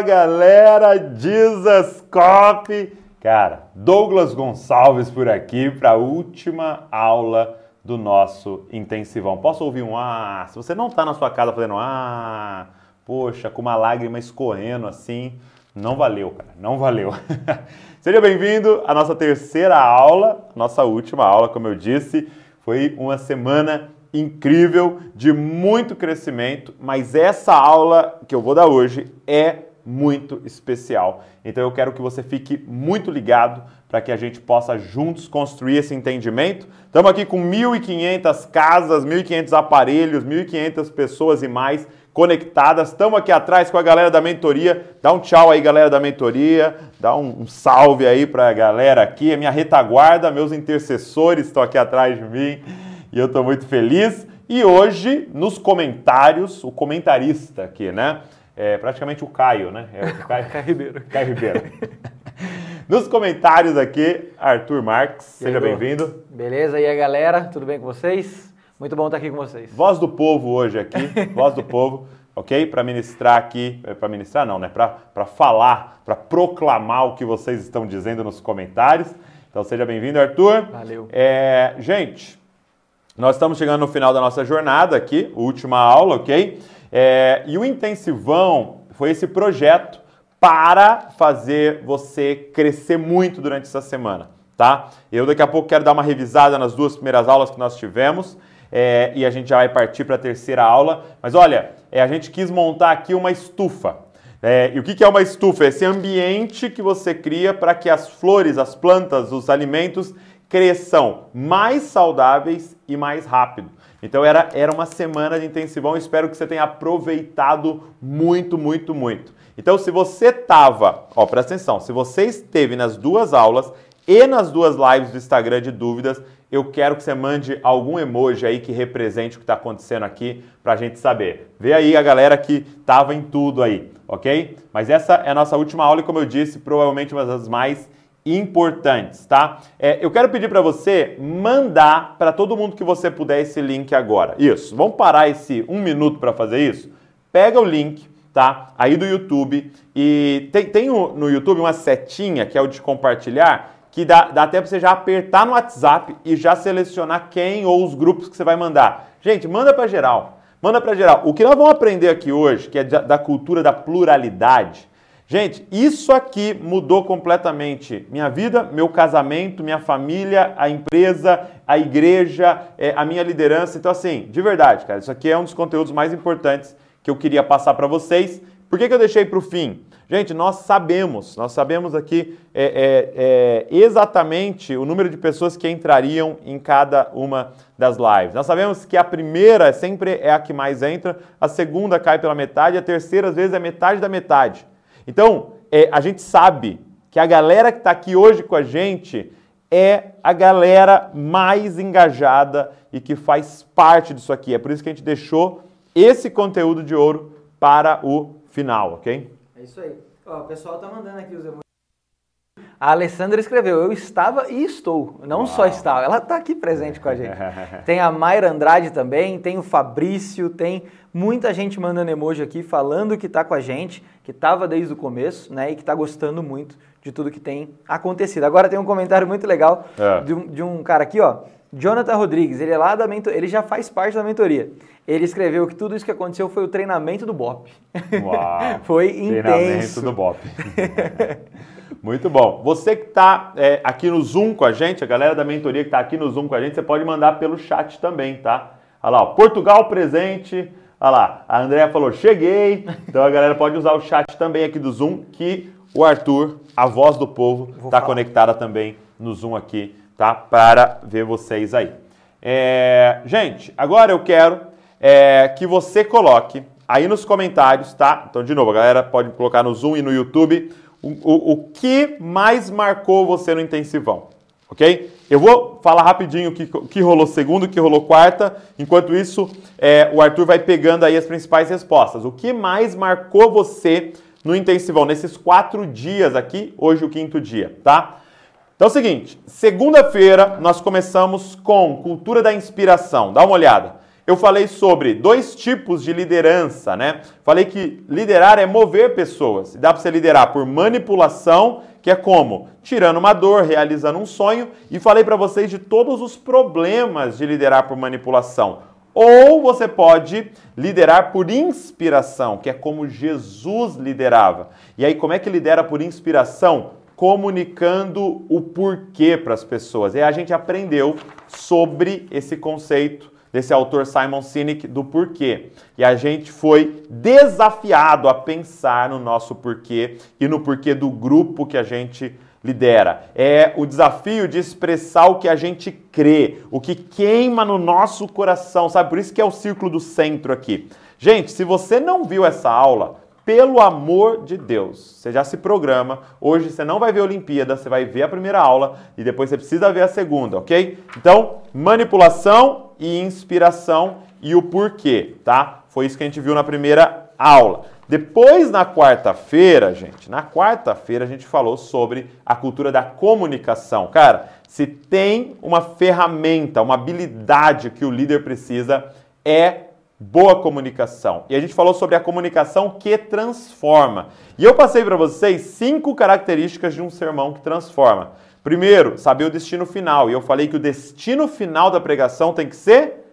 Galera, Jesus! Cara, Douglas Gonçalves por aqui para a última aula do nosso intensivão. Posso ouvir um ah? Se você não está na sua casa fazendo ah, poxa, com uma lágrima escorrendo assim, não valeu, cara, não valeu. Seja bem-vindo à nossa terceira aula, nossa última aula, como eu disse. Foi uma semana incrível, de muito crescimento, mas essa aula que eu vou dar hoje é muito especial. Então eu quero que você fique muito ligado para que a gente possa juntos construir esse entendimento. Estamos aqui com 1.500 casas, 1.500 aparelhos, 1.500 pessoas e mais conectadas. Estamos aqui atrás com a galera da mentoria. Dá um tchau aí, galera da mentoria. Dá um, um salve aí para a galera aqui. A minha retaguarda, meus intercessores estão aqui atrás de mim e eu estou muito feliz. E hoje, nos comentários, o comentarista aqui, né? É praticamente o Caio, né? É o Caio, Caio Ribeiro. Caio Ribeiro. Nos comentários aqui, Arthur Marques, seja bem-vindo. Beleza, e aí galera, tudo bem com vocês? Muito bom estar aqui com vocês. Voz do povo hoje aqui, voz do povo, ok? Para ministrar aqui, é, para ministrar não, né? Para falar, para proclamar o que vocês estão dizendo nos comentários. Então seja bem-vindo, Arthur. Valeu. É, gente, nós estamos chegando no final da nossa jornada aqui, última aula, ok? É, e o Intensivão foi esse projeto para fazer você crescer muito durante essa semana, tá? Eu daqui a pouco quero dar uma revisada nas duas primeiras aulas que nós tivemos é, e a gente já vai partir para a terceira aula. Mas olha, é, a gente quis montar aqui uma estufa. É, e o que, que é uma estufa? É esse ambiente que você cria para que as flores, as plantas, os alimentos cresçam mais saudáveis e mais rápido. Então era, era uma semana de intensivão, espero que você tenha aproveitado muito, muito, muito. Então, se você estava, ó, presta atenção, se você esteve nas duas aulas e nas duas lives do Instagram de dúvidas, eu quero que você mande algum emoji aí que represente o que está acontecendo aqui para a gente saber. Vê aí a galera que estava em tudo aí, ok? Mas essa é a nossa última aula e, como eu disse, provavelmente uma das mais importantes, tá? É, eu quero pedir para você mandar para todo mundo que você puder esse link agora. Isso, vamos parar esse um minuto para fazer isso? Pega o link, tá? Aí do YouTube. E tem, tem no YouTube uma setinha que é o de compartilhar, que dá, dá até para você já apertar no WhatsApp e já selecionar quem ou os grupos que você vai mandar. Gente, manda para geral. Manda para geral. O que nós vamos aprender aqui hoje, que é da cultura da pluralidade, Gente, isso aqui mudou completamente minha vida, meu casamento, minha família, a empresa, a igreja, é, a minha liderança. Então, assim, de verdade, cara, isso aqui é um dos conteúdos mais importantes que eu queria passar para vocês. Por que, que eu deixei para o fim? Gente, nós sabemos, nós sabemos aqui é, é, é, exatamente o número de pessoas que entrariam em cada uma das lives. Nós sabemos que a primeira sempre é a que mais entra, a segunda cai pela metade, a terceira às vezes é metade da metade. Então, é, a gente sabe que a galera que está aqui hoje com a gente é a galera mais engajada e que faz parte disso aqui. É por isso que a gente deixou esse conteúdo de ouro para o final, ok? É isso aí. Ó, o pessoal tá mandando aqui os. A Alessandra escreveu: Eu estava e estou. Não Uau. só estava, ela está aqui presente com a gente. tem a Mayra Andrade também, tem o Fabrício, tem muita gente mandando emoji aqui falando que está com a gente, que estava desde o começo, né? E que está gostando muito de tudo que tem acontecido. Agora tem um comentário muito legal é. de, um, de, um, cara aqui, ó. Jonathan Rodrigues, ele é lá da mentoria, ele já faz parte da mentoria. Ele escreveu que tudo isso que aconteceu foi o treinamento do BOP. Uau! foi intenso. Treinamento do BOP. Muito bom. Você que está é, aqui no Zoom com a gente, a galera da mentoria que está aqui no Zoom com a gente, você pode mandar pelo chat também, tá? Olha lá, ó, Portugal presente. Olha lá, a Andrea falou, cheguei. Então a galera pode usar o chat também aqui do Zoom, que o Arthur, a voz do povo, está conectada também no Zoom aqui, tá? Para ver vocês aí. É, gente, agora eu quero é, que você coloque aí nos comentários, tá? Então, de novo, a galera pode colocar no Zoom e no YouTube o, o, que mais marcou você no intensivão, ok? Eu vou falar rapidinho o que, que rolou segundo, o que rolou quarta. Enquanto isso, é, o Arthur vai pegando aí as principais respostas. O que mais marcou você no intensivão, nesses quatro dias aqui, hoje o quinto dia, tá? Então é o seguinte, segunda-feira nós começamos com cultura da inspiração. Dá uma olhada. Eu falei sobre dois tipos de liderança, né? Falei que liderar é mover pessoas. Dá para você liderar por manipulação, que é como tirando uma dor, realizando um sonho, e falei para vocês de todos os problemas de liderar por manipulação. Ou você pode liderar por inspiração, que é como Jesus liderava. E aí, como é que lidera por inspiração? Comunicando o porquê para as pessoas. E a gente aprendeu sobre esse conceito desse autor Simon Sinek do porquê. E a gente foi desafiado a pensar no nosso porquê e no porquê do grupo que a gente lidera. É o desafio de expressar o que a gente crê, o que queima no nosso coração, sabe? Por isso que é o círculo do centro aqui. Gente, se você não viu essa aula, pelo amor de Deus, você já se programa. Hoje você não vai ver a Olimpíada, você vai ver a primeira aula e depois você precisa ver a segunda, ok? Então, manipulação e inspiração e o porquê, tá? Foi isso que a gente viu na primeira aula. Depois, na quarta-feira, gente, na quarta-feira a gente falou sobre a cultura da comunicação. Cara, se tem uma ferramenta, uma habilidade que o líder precisa, é boa comunicação. E a gente falou sobre a comunicação que transforma. E eu passei para vocês cinco características de um sermão que transforma. Primeiro, saber o destino final. E eu falei que o destino final da pregação tem que ser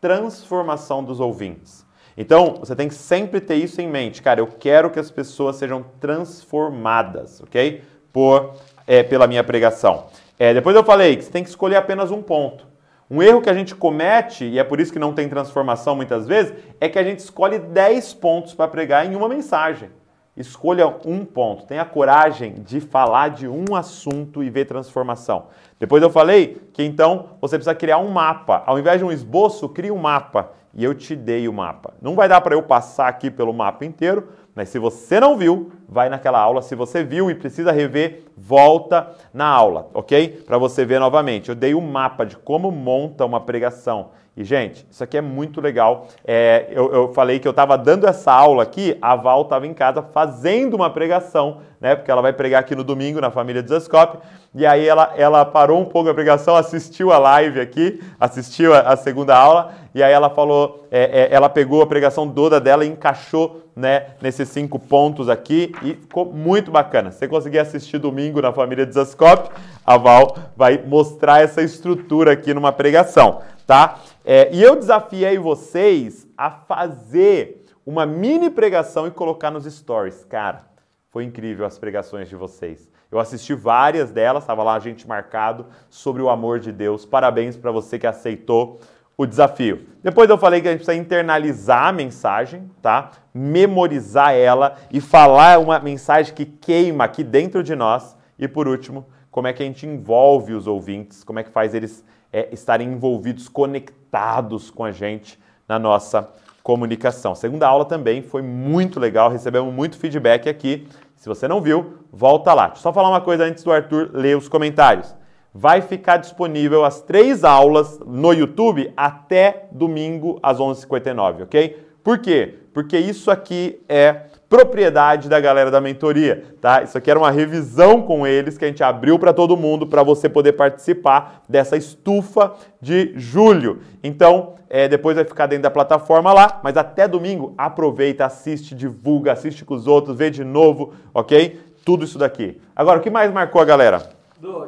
transformação dos ouvintes. Então, você tem que sempre ter isso em mente. Cara, eu quero que as pessoas sejam transformadas, ok? Por, é, pela minha pregação. É, depois eu falei que você tem que escolher apenas um ponto. Um erro que a gente comete, e é por isso que não tem transformação muitas vezes, é que a gente escolhe 10 pontos para pregar em uma mensagem. Escolha um ponto. Tenha coragem de falar de um assunto e ver transformação. Depois eu falei que então você precisa criar um mapa. Ao invés de um esboço, crie um mapa e eu te dei o mapa. Não vai dar para eu passar aqui pelo mapa inteiro, mas se você não viu, vai naquela aula. Se você viu e precisa rever, volta na aula, ok? Para você ver novamente. Eu dei um mapa de como monta uma pregação. E, gente, isso aqui é muito legal. É, eu, eu, falei que eu estava dando essa aula aqui, a Val estava em casa fazendo uma pregação, né? Porque ela vai pregar aqui no domingo na família Desascope. E aí ela, ela parou um pouco a pregação, assistiu a live aqui, assistiu a, a segunda aula, e aí ela falou, é, é, ela pegou a pregação toda dela e encaixou né, nesses cinco pontos aqui e ficou muito bacana. Se você conseguir assistir domingo na família Desascope, a Val vai mostrar essa estrutura aqui numa pregação, tá? É, e eu desafiei vocês a fazer uma mini pregação e colocar nos stories. Cara, foi incrível as pregações de vocês. Eu assisti várias delas, estava lá a gente marcado sobre o amor de Deus. Parabéns para você que aceitou o desafio. Depois eu falei que a gente precisa internalizar a mensagem, tá? Memorizar ela e falar uma mensagem que queima aqui dentro de nós. E por último, como é que a gente envolve os ouvintes, como é que faz eles é, estarem envolvidos, conectados com a gente na nossa comunicação. Segunda aula também foi muito legal, recebemos muito feedback aqui. Se você não viu, volta lá. Deixa eu só falar uma coisa antes do Arthur ler os comentários. Vai ficar disponível as três aulas no YouTube até domingo às 11h59, ok? Por quê? Porque isso aqui é propriedade da galera da mentoria, tá? Isso aqui era uma revisão com eles que a gente abriu para todo mundo para você poder participar dessa estufa de julho. Então, é, depois vai ficar dentro da plataforma lá, mas até domingo aproveita, assiste, divulga, assiste com os outros, vê de novo, ok? Tudo isso daqui. Agora, o que mais marcou a galera? Do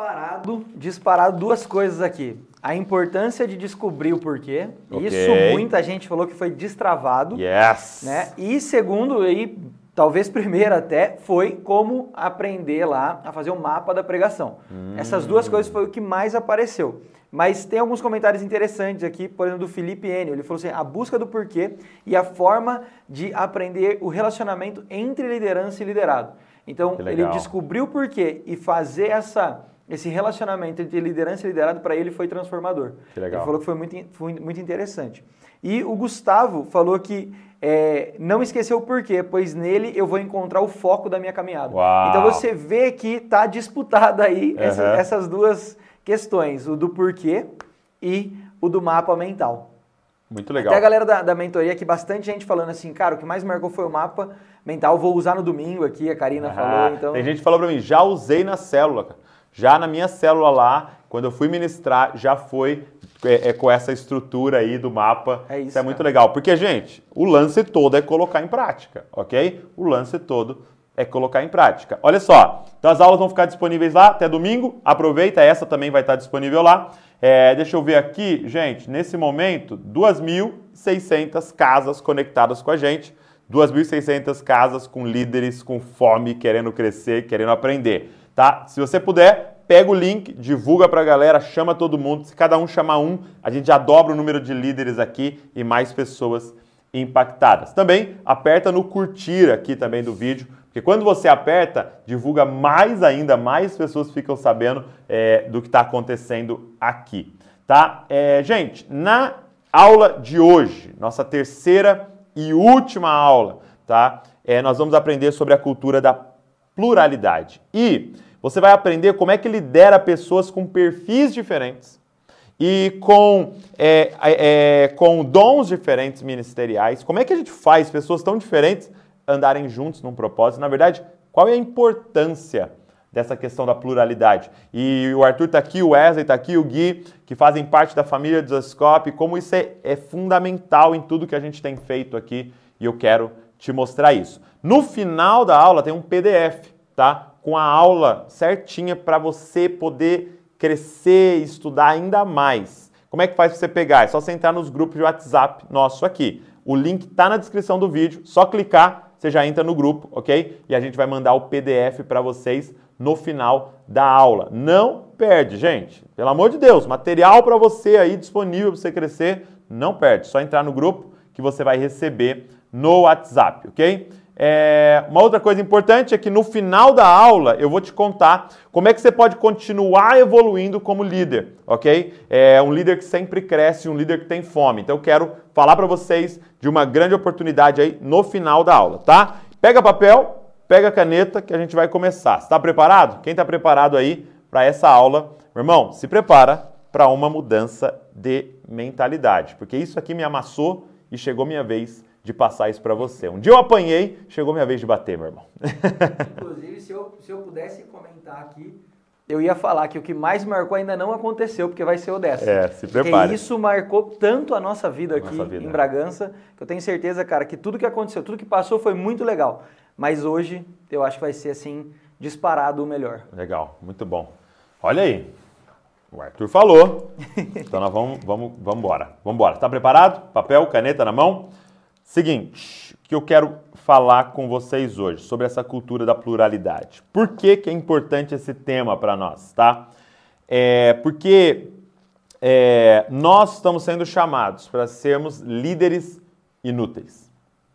disparado, disparado duas coisas aqui. A importância de descobrir o porquê. Okay. Isso muita gente falou que foi destravado. Yes. Né? E segundo, e talvez primeiro até, foi como aprender lá a fazer o um mapa da pregação. Hum. Essas duas coisas foi o que mais apareceu. Mas tem alguns comentários interessantes aqui, por exemplo, do Felipe Enio. Ele falou assim: a busca do porquê e a forma de aprender o relacionamento entre liderança e liderado. Então, ele descobriu o porquê e fazer essa esse relacionamento entre liderança e liderado para ele foi transformador. Que legal. Ele falou que foi muito, foi muito interessante. E o Gustavo falou que é, não esqueceu o porquê, pois nele eu vou encontrar o foco da minha caminhada. Uau. Então você vê que está disputada aí uhum. essa, essas duas questões, o do porquê e o do mapa mental. Muito legal. Até a galera da, da mentoria aqui, bastante gente falando assim, cara, o que mais marcou foi o mapa mental, vou usar no domingo aqui, a Karina falou. Então... Tem gente que falou para mim, já usei na célula, cara. Já na minha célula lá, quando eu fui ministrar, já foi é, é, com essa estrutura aí do mapa. É isso, isso é cara. muito legal. Porque, gente, o lance todo é colocar em prática, ok? O lance todo é colocar em prática. Olha só, então as aulas vão ficar disponíveis lá até domingo. Aproveita, essa também vai estar disponível lá. É, deixa eu ver aqui, gente, nesse momento, 2.600 casas conectadas com a gente. 2.600 casas com líderes com fome, querendo crescer, querendo aprender, tá? Se você puder, pega o link, divulga pra galera, chama todo mundo. Se cada um chamar um, a gente já dobra o número de líderes aqui e mais pessoas impactadas. Também aperta no curtir aqui também do vídeo, porque quando você aperta, divulga mais ainda, mais pessoas ficam sabendo é, do que está acontecendo aqui, tá? É, gente, na aula de hoje, nossa terceira e última aula, tá? É, nós vamos aprender sobre a cultura da pluralidade. E você vai aprender como é que lidera pessoas com perfis diferentes e com, é, é, com dons diferentes ministeriais. Como é que a gente faz pessoas tão diferentes andarem juntos num propósito? Na verdade, qual é a importância dessa questão da pluralidade? E o Arthur está aqui, o Wesley está aqui, o Gui, que fazem parte da família do Zascope, como isso é, é fundamental em tudo que a gente tem feito aqui e eu quero te mostrar isso. No final da aula tem um PDF, tá? Com a aula certinha para você poder crescer e estudar ainda mais. Como é que faz para você pegar? É só você entrar nos grupos de WhatsApp nosso aqui. O link está na descrição do vídeo, só clicar, você já entra no grupo, ok? E a gente vai mandar o PDF para vocês no final da aula. Não perde, gente. Pelo amor de Deus, material para você aí disponível para você crescer, não perde. Só entrar no grupo que você vai receber no WhatsApp, ok? É, uma outra coisa importante é que no final da aula eu vou te contar como é que você pode continuar evoluindo como líder, ok? É um líder que sempre cresce, um líder que tem fome. Então eu quero falar para vocês de uma grande oportunidade aí no final da aula, tá? Pega papel, pega caneta que a gente vai começar. Está preparado? Quem está preparado aí para essa aula, meu irmão, se prepara para uma mudança de mentalidade, porque isso aqui me amassou e chegou minha vez de passar isso para você. Um dia eu apanhei, chegou minha vez de bater, meu irmão. Inclusive, se eu, se eu pudesse comentar aqui, eu ia falar que o que mais marcou ainda não aconteceu, porque vai ser o dessa. É, se prepare. Porque isso marcou tanto a nossa vida aqui Nossa vida. em Bragança, que eu tenho certeza, cara, que tudo que aconteceu, tudo que passou foi muito legal. Mas hoje eu acho que vai ser assim, disparado o melhor. Legal, muito bom. Olha aí, o Arthur falou, então nós vamos, vamos, vamos embora. Vamos embora. Está preparado? Papel, caneta na mão? Seguinte, que eu quero falar com vocês hoje sobre essa cultura da pluralidade. Por que, que é importante esse tema para nós, tá? É porque é, nós estamos sendo chamados para sermos líderes inúteis,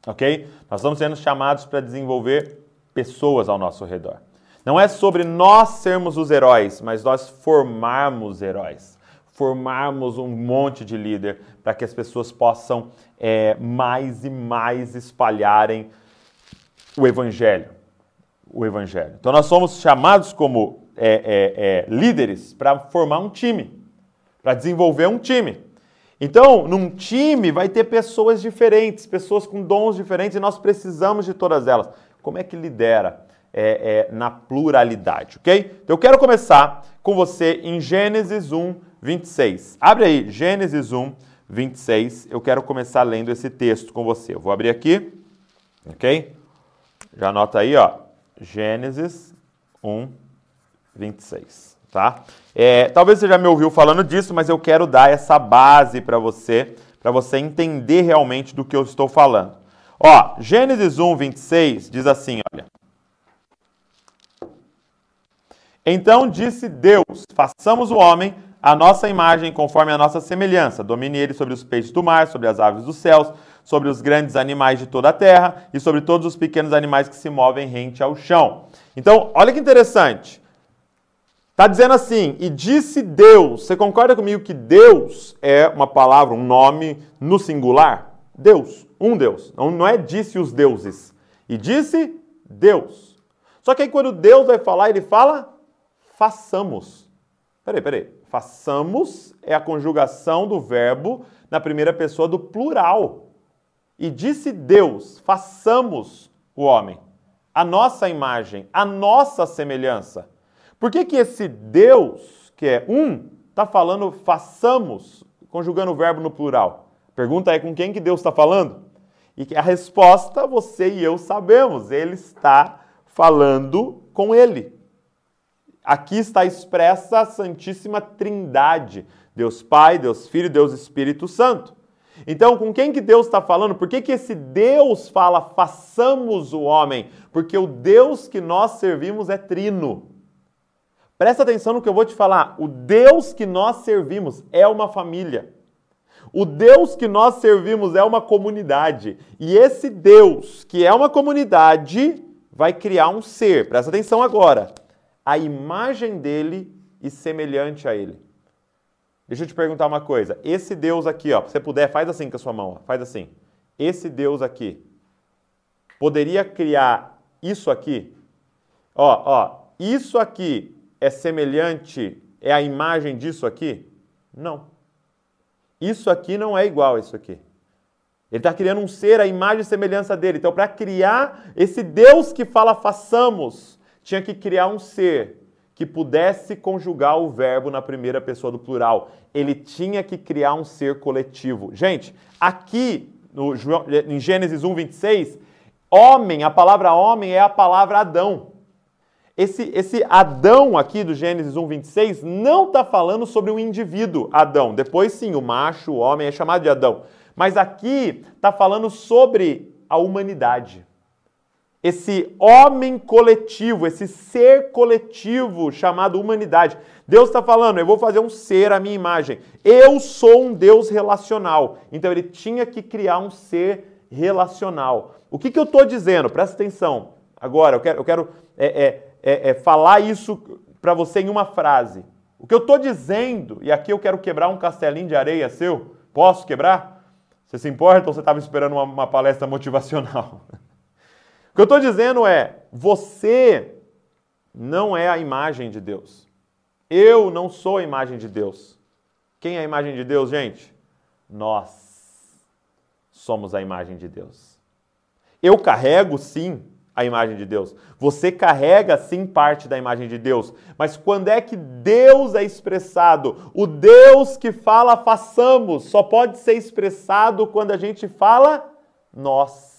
ok? Nós estamos sendo chamados para desenvolver pessoas ao nosso redor. Não é sobre nós sermos os heróis, mas nós formarmos heróis formarmos um monte de líder para que as pessoas possam é, mais e mais espalharem o evangelho. O evangelho. Então nós somos chamados como é, é, líderes para formar um time, para desenvolver um time. Então, num time vai ter pessoas diferentes, pessoas com dons diferentes, e nós precisamos de todas elas. Como é que lidera é, é, na pluralidade, ok? Então, eu quero começar com você em Gênesis 1, 26. Abre aí, Gênesis 1, 26. Eu quero começar lendo esse texto com você. Eu vou abrir aqui, ok? Já anota aí, ó. Gênesis 1, 26, tá? É, talvez você já me ouviu falando disso, mas eu quero dar essa base para você, para você entender realmente do que eu estou falando. Ó, Gênesis 1, 26 diz assim, olha. Então disse Deus: façamos o homem a nossa imagem conforme a nossa semelhança. Domine ele sobre os peixes do mar, sobre as aves dos céus, sobre os grandes animais de toda a terra e sobre todos os pequenos animais que se movem rente ao chão. Então, olha que interessante. Está dizendo assim, e disse Deus. Você concorda comigo que Deus é uma palavra, um nome no singular? Deus, um Deus. Não, não é disse os deuses. E disse Deus. Só que aí quando Deus vai falar, ele fala façamos. Peraí, peraí. Façamos é a conjugação do verbo na primeira pessoa do plural. E disse Deus: façamos o homem, a nossa imagem, a nossa semelhança. Por que, que esse Deus que é um, está falando façamos, conjugando o verbo no plural. Pergunta é com quem que Deus está falando? E a resposta você e eu sabemos, ele está falando com ele. Aqui está expressa a Santíssima Trindade, Deus Pai, Deus Filho, Deus Espírito Santo. Então, com quem que Deus está falando? Por que, que esse Deus fala façamos o homem? Porque o Deus que nós servimos é trino. Presta atenção no que eu vou te falar. O Deus que nós servimos é uma família. O Deus que nós servimos é uma comunidade. E esse Deus, que é uma comunidade, vai criar um ser. Presta atenção agora. A imagem dele e semelhante a ele. Deixa eu te perguntar uma coisa. Esse Deus aqui, ó, se você puder, faz assim com a sua mão, faz assim. Esse Deus aqui poderia criar isso aqui? Ó, ó, isso aqui é semelhante, é a imagem disso aqui? Não. Isso aqui não é igual a isso aqui. Ele está criando um ser, a imagem e semelhança dele. Então, para criar esse Deus que fala façamos, tinha que criar um ser que pudesse conjugar o verbo na primeira pessoa do plural. Ele tinha que criar um ser coletivo. Gente, aqui no, em Gênesis 1, 26, homem, a palavra homem é a palavra Adão. Esse, esse Adão aqui do Gênesis 1, 26 não está falando sobre o indivíduo Adão. Depois sim, o macho, o homem é chamado de Adão. Mas aqui está falando sobre a humanidade esse homem coletivo, esse ser coletivo chamado humanidade. Deus está falando, eu vou fazer um ser à minha imagem. Eu sou um Deus relacional. Então ele tinha que criar um ser relacional. O que, que eu estou dizendo? Presta atenção. Agora, eu quero, eu quero é, é, é, é falar isso para você em uma frase. O que eu estou dizendo, e aqui eu quero quebrar um castelinho de areia seu, posso quebrar? Você se importa ou você estava esperando uma, uma palestra motivacional? O que eu estou dizendo é: você não é a imagem de Deus. Eu não sou a imagem de Deus. Quem é a imagem de Deus, gente? Nós somos a imagem de Deus. Eu carrego, sim, a imagem de Deus. Você carrega, sim, parte da imagem de Deus. Mas quando é que Deus é expressado? O Deus que fala façamos só pode ser expressado quando a gente fala nós.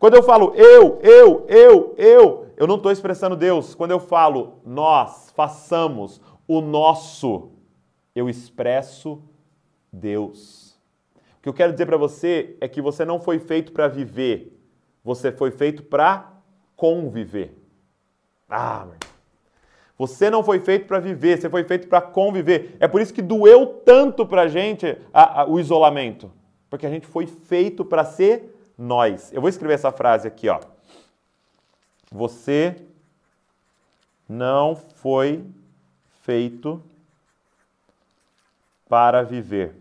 Quando eu falo eu, eu, eu, eu, eu não estou expressando Deus. Quando eu falo nós, façamos, o nosso, eu expresso Deus. O que eu quero dizer para você é que você não foi feito para viver, você foi feito para conviver. Ah. Você não foi feito para viver, você foi feito para conviver. É por isso que doeu tanto para a gente o isolamento. Porque a gente foi feito para ser nós. Eu vou escrever essa frase aqui, ó. Você não foi feito para viver,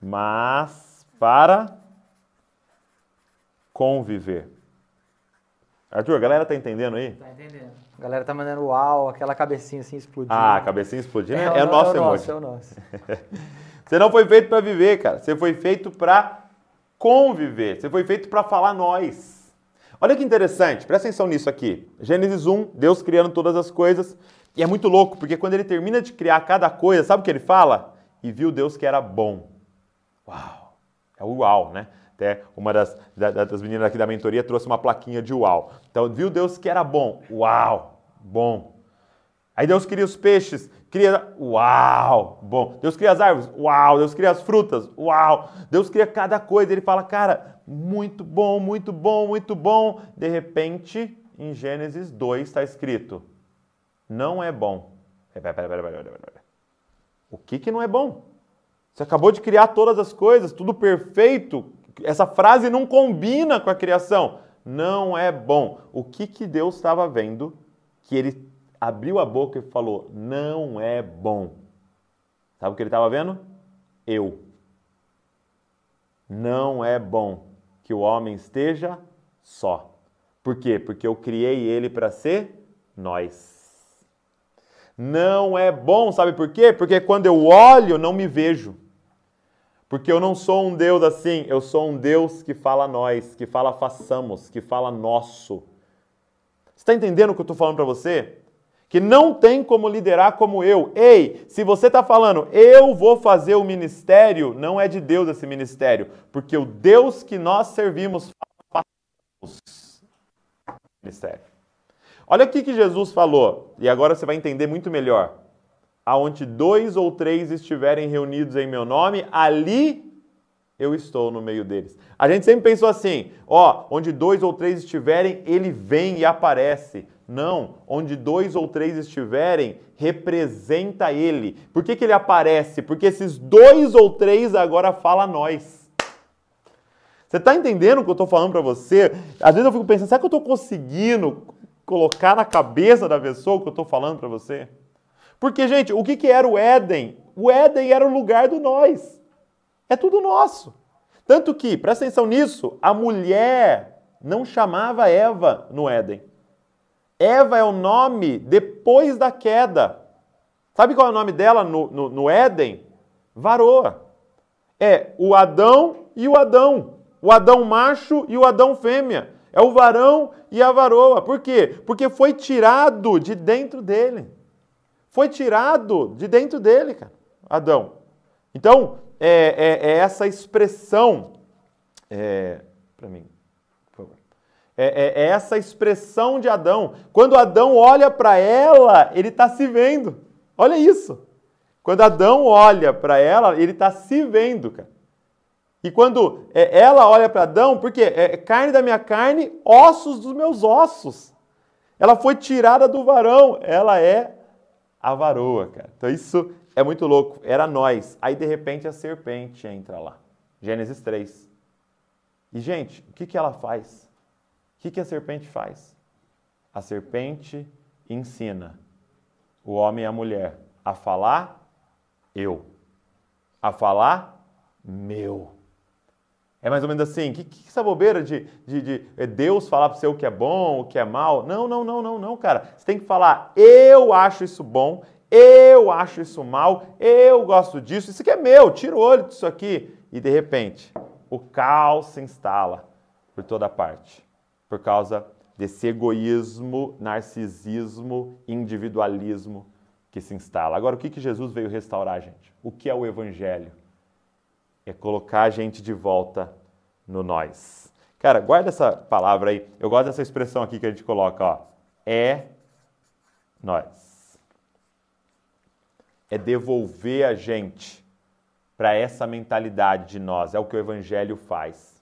mas para conviver. Arthur, a galera tá entendendo aí? Tá entendendo. A galera tá mandando uau, aquela cabecinha assim explodindo. Ah, cabecinha explodindo é, é, é o nosso é o emoji. Nosso, é o nosso. Você não foi feito para viver, cara. Você foi feito para conviver. Você foi feito para falar nós. Olha que interessante, presta atenção nisso aqui. Gênesis 1, Deus criando todas as coisas. E é muito louco, porque quando ele termina de criar cada coisa, sabe o que ele fala? E viu Deus que era bom. Uau! É o uau, né? Até uma das, das meninas aqui da mentoria trouxe uma plaquinha de uau. Então, viu Deus que era bom. Uau! Bom. Aí Deus cria os peixes, cria. Uau! Bom. Deus cria as árvores. Uau! Deus cria as frutas. Uau! Deus cria cada coisa. Ele fala, cara, muito bom, muito bom, muito bom. De repente, em Gênesis 2 está escrito: não é bom. Pera, pera, pera, o que, que não é bom? Você acabou de criar todas as coisas, tudo perfeito. Essa frase não combina com a criação. Não é bom. O que, que Deus estava vendo que ele abriu a boca e falou: Não é bom. Sabe o que ele estava vendo? Eu. Não é bom que o homem esteja só. Por quê? Porque eu criei ele para ser nós. Não é bom, sabe por quê? Porque quando eu olho, não me vejo. Porque eu não sou um Deus assim, eu sou um Deus que fala nós, que fala façamos, que fala nosso. Você está entendendo o que eu estou falando para você? Que não tem como liderar como eu. Ei, se você está falando, eu vou fazer o ministério, não é de Deus esse ministério, porque o Deus que nós servimos faz ministério. Olha o que Jesus falou, e agora você vai entender muito melhor. Aonde dois ou três estiverem reunidos em meu nome, ali eu estou no meio deles. A gente sempre pensou assim, ó, onde dois ou três estiverem, ele vem e aparece. Não, onde dois ou três estiverem, representa ele. Por que, que ele aparece? Porque esses dois ou três agora fala nós. Você está entendendo o que eu estou falando para você? Às vezes eu fico pensando, será que eu estou conseguindo colocar na cabeça da pessoa o que eu estou falando para você? Porque, gente, o que, que era o Éden? O Éden era o lugar do nós. É tudo nosso. Tanto que, presta atenção nisso, a mulher não chamava Eva no Éden. Eva é o nome depois da queda. Sabe qual é o nome dela no, no, no Éden? Varoa. É o Adão e o Adão. O Adão macho e o Adão fêmea. É o varão e a varoa. Por quê? Porque foi tirado de dentro dele. Foi tirado de dentro dele, cara. Adão. Então, é, é, é essa expressão. É, para mim. É, é, é, essa expressão de Adão. Quando Adão olha para ela, ele está se vendo. Olha isso. Quando Adão olha para ela, ele está se vendo, cara. E quando é, ela olha para Adão, porque é carne da minha carne, ossos dos meus ossos. Ela foi tirada do varão, ela é a varoa, cara. Então isso é muito louco. Era nós. Aí de repente a serpente entra lá. Gênesis 3. E gente, o que, que ela faz? O que, que a serpente faz? A serpente ensina o homem e a mulher a falar eu, a falar meu. É mais ou menos assim, que, que essa bobeira de, de, de é Deus falar para você o que é bom, o que é mal? Não, não, não, não, não, cara. Você tem que falar, eu acho isso bom, eu acho isso mal, eu gosto disso, isso aqui é meu, tira o olho disso aqui. E de repente, o caos se instala por toda parte por causa desse egoísmo, narcisismo, individualismo que se instala. Agora, o que, que Jesus veio restaurar, gente? O que é o Evangelho? É colocar a gente de volta no nós. Cara, guarda essa palavra aí. Eu gosto dessa expressão aqui que a gente coloca, ó. É nós. É devolver a gente para essa mentalidade de nós. É o que o Evangelho faz.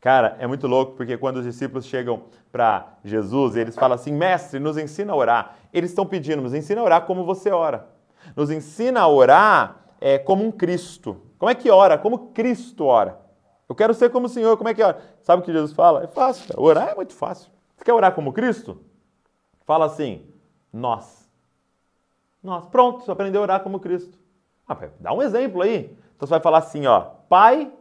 Cara, é muito louco porque quando os discípulos chegam para Jesus, eles falam assim: Mestre, nos ensina a orar. Eles estão pedindo, nos ensina a orar como você ora. Nos ensina a orar é, como um Cristo. Como é que ora? Como Cristo ora. Eu quero ser como o Senhor, como é que ora? Sabe o que Jesus fala? É fácil, cara. orar é muito fácil. Você quer orar como Cristo? Fala assim: Nós. Nós. Pronto, você aprendeu a orar como Cristo. Ah, dá um exemplo aí. Então você vai falar assim: ó, Pai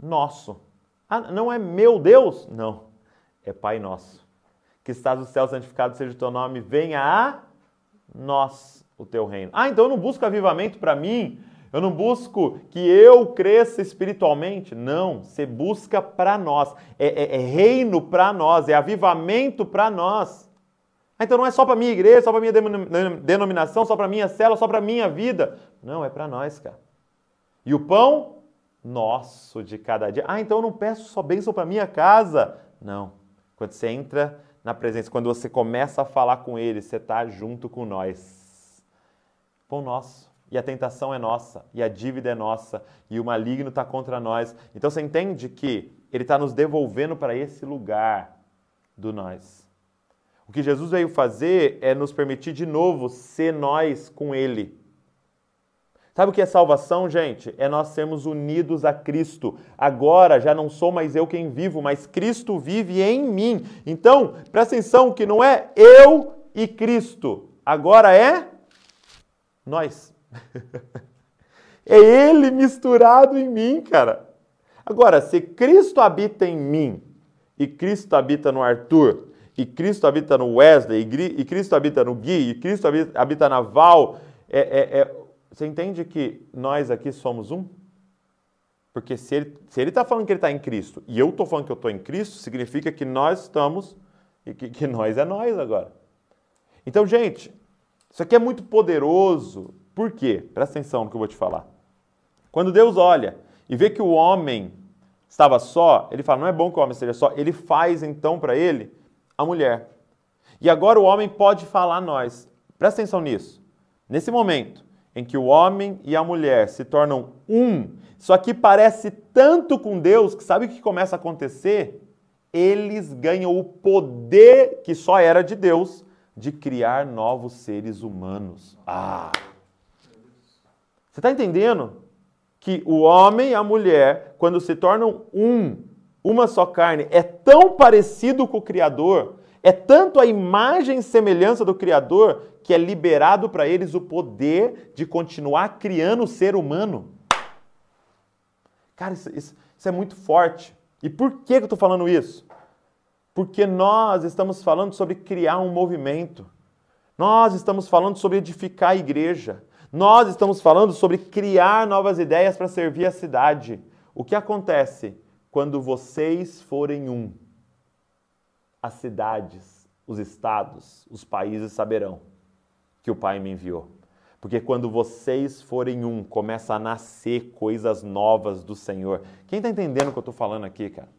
Nosso. Ah, não é meu Deus? Não. É Pai nosso. Que estás no céu, santificado seja o teu nome, venha a nós o teu reino. Ah, então eu não busco avivamento para mim, eu não busco que eu cresça espiritualmente. Não, você busca para nós. É, é, é, reino para nós, é avivamento para nós. Ah, então não é só para minha igreja, só para minha denominação, só para minha célula, só para minha vida. Não, é para nós, cara. E o pão nosso de cada dia. Ah, então eu não peço só bênção para minha casa. Não. Quando você entra na presença, quando você começa a falar com Ele, você está junto com nós. Pão nosso. E a tentação é nossa, e a dívida é nossa, e o maligno está contra nós. Então você entende que Ele está nos devolvendo para esse lugar do nós. O que Jesus veio fazer é nos permitir de novo ser nós com Ele. Sabe o que é salvação, gente? É nós sermos unidos a Cristo. Agora já não sou mais eu quem vivo, mas Cristo vive em mim. Então, presta atenção que não é eu e Cristo. Agora é nós. é Ele misturado em mim, cara. Agora, se Cristo habita em mim e Cristo habita no Arthur, e Cristo habita no Wesley, e Cristo habita no Gui, e Cristo habita na Val, é, é, é você entende que nós aqui somos um? Porque se ele está se ele tá falando que ele está em Cristo e eu estou falando que eu estou em Cristo, significa que nós estamos e que, que nós é nós agora. Então, gente, isso aqui é muito poderoso. Por quê? Presta atenção no que eu vou te falar. Quando Deus olha e vê que o homem estava só, ele fala: não é bom que o homem esteja só. Ele faz então para ele a mulher. E agora o homem pode falar a nós. Presta atenção nisso. Nesse momento em que o homem e a mulher se tornam um, isso aqui parece tanto com Deus que sabe o que começa a acontecer? Eles ganham o poder que só era de Deus de criar novos seres humanos. Ah! Você está entendendo? Que o homem e a mulher, quando se tornam um, uma só carne, é tão parecido com o Criador, é tanto a imagem e semelhança do Criador, que é liberado para eles o poder de continuar criando o ser humano. Cara, isso, isso, isso é muito forte. E por que eu estou falando isso? Porque nós estamos falando sobre criar um movimento. Nós estamos falando sobre edificar a igreja. Nós estamos falando sobre criar novas ideias para servir a cidade. O que acontece quando vocês forem um? As cidades, os estados, os países saberão que o Pai me enviou. Porque quando vocês forem um, começa a nascer coisas novas do Senhor. Quem está entendendo o que eu estou falando aqui, cara?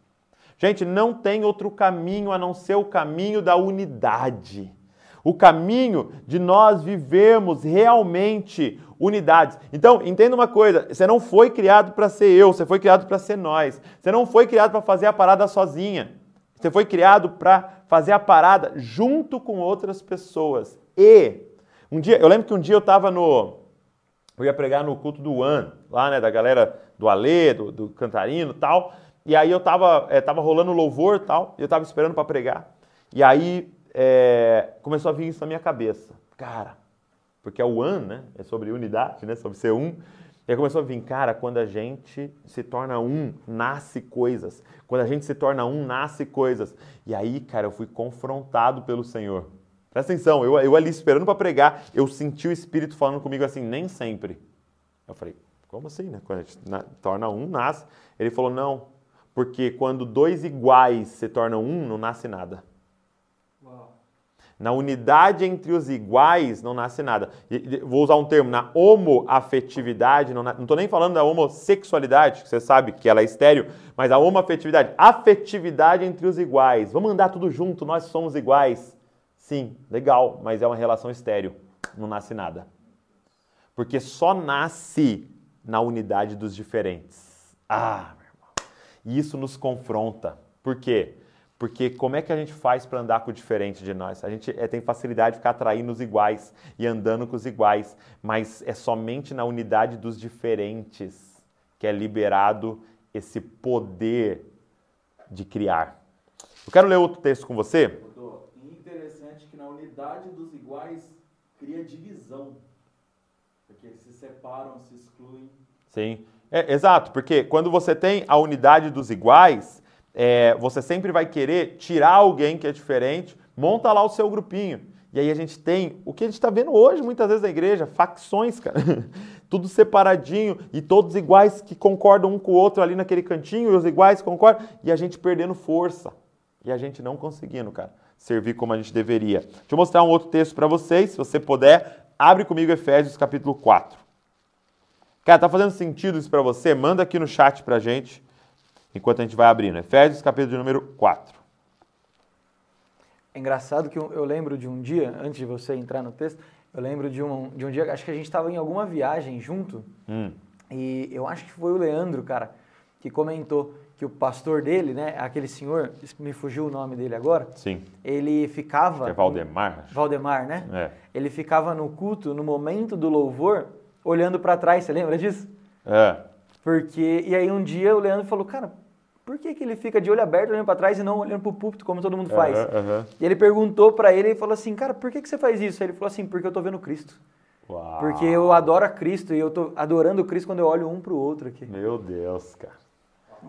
Gente, não tem outro caminho a não ser o caminho da unidade. O caminho de nós vivermos realmente unidades. Então, entenda uma coisa: você não foi criado para ser eu, você foi criado para ser nós. Você não foi criado para fazer a parada sozinha. Você foi criado para fazer a parada junto com outras pessoas. E um dia, eu lembro que um dia eu estava no eu ia pregar no culto do One, lá, né, da galera do Alê, do, do Cantarino, tal. E aí eu tava, é, tava rolando louvor tal, e eu tava esperando para pregar. E aí é, começou a vir isso na minha cabeça. Cara, porque é o one, né? É sobre unidade, né? Sobre ser um. E aí começou a vir, cara, quando a gente se torna um, nasce coisas. Quando a gente se torna um, nasce coisas. E aí, cara, eu fui confrontado pelo Senhor. Presta atenção, eu, eu ali esperando para pregar, eu senti o Espírito falando comigo assim, nem sempre. Eu falei, como assim, né? Quando a gente na, torna um, nasce. Ele falou, não, porque quando dois iguais se tornam um, não nasce nada. Na unidade entre os iguais não nasce nada. Vou usar um termo, na homoafetividade, não estou nem falando da homossexualidade, que você sabe que ela é estéreo, mas a homoafetividade, afetividade entre os iguais. Vamos andar tudo junto, nós somos iguais. Sim, legal, mas é uma relação estéreo, não nasce nada. Porque só nasce na unidade dos diferentes. Ah, e isso nos confronta. Por quê? Porque como é que a gente faz para andar com o diferente de nós? A gente é, tem facilidade de ficar atraindo os iguais e andando com os iguais, mas é somente na unidade dos diferentes que é liberado esse poder de criar. Eu quero ler outro texto com você. Interessante que na unidade dos iguais cria divisão, porque eles se separam, se excluem. Sim. É, exato, porque quando você tem a unidade dos iguais, é, você sempre vai querer tirar alguém que é diferente, monta lá o seu grupinho. E aí a gente tem o que a gente está vendo hoje, muitas vezes na igreja, facções, cara. Tudo separadinho e todos iguais que concordam um com o outro ali naquele cantinho, e os iguais concordam, e a gente perdendo força. E a gente não conseguindo, cara, servir como a gente deveria. Deixa eu mostrar um outro texto para vocês, se você puder, abre comigo Efésios capítulo 4. Cara, tá fazendo sentido isso para você? Manda aqui no chat pra gente, enquanto a gente vai abrindo. Efésios, capítulo número 4. É engraçado que eu lembro de um dia, antes de você entrar no texto, eu lembro de um, de um dia, acho que a gente estava em alguma viagem junto, hum. e eu acho que foi o Leandro, cara, que comentou que o pastor dele, né, aquele senhor, me fugiu o nome dele agora. Sim. Ele ficava. é Valdemar. Valdemar, né? É. Ele ficava no culto, no momento do louvor, olhando para trás, você lembra disso? É. Porque, e aí um dia o Leandro falou, cara, por que, que ele fica de olho aberto olhando para trás e não olhando para o púlpito, como todo mundo faz? Uhum, uhum. E ele perguntou para ele e falou assim, cara, por que, que você faz isso? Ele falou assim, porque eu tô vendo Cristo. Uau. Porque eu adoro a Cristo e eu tô adorando Cristo quando eu olho um para o outro aqui. Meu Deus, cara.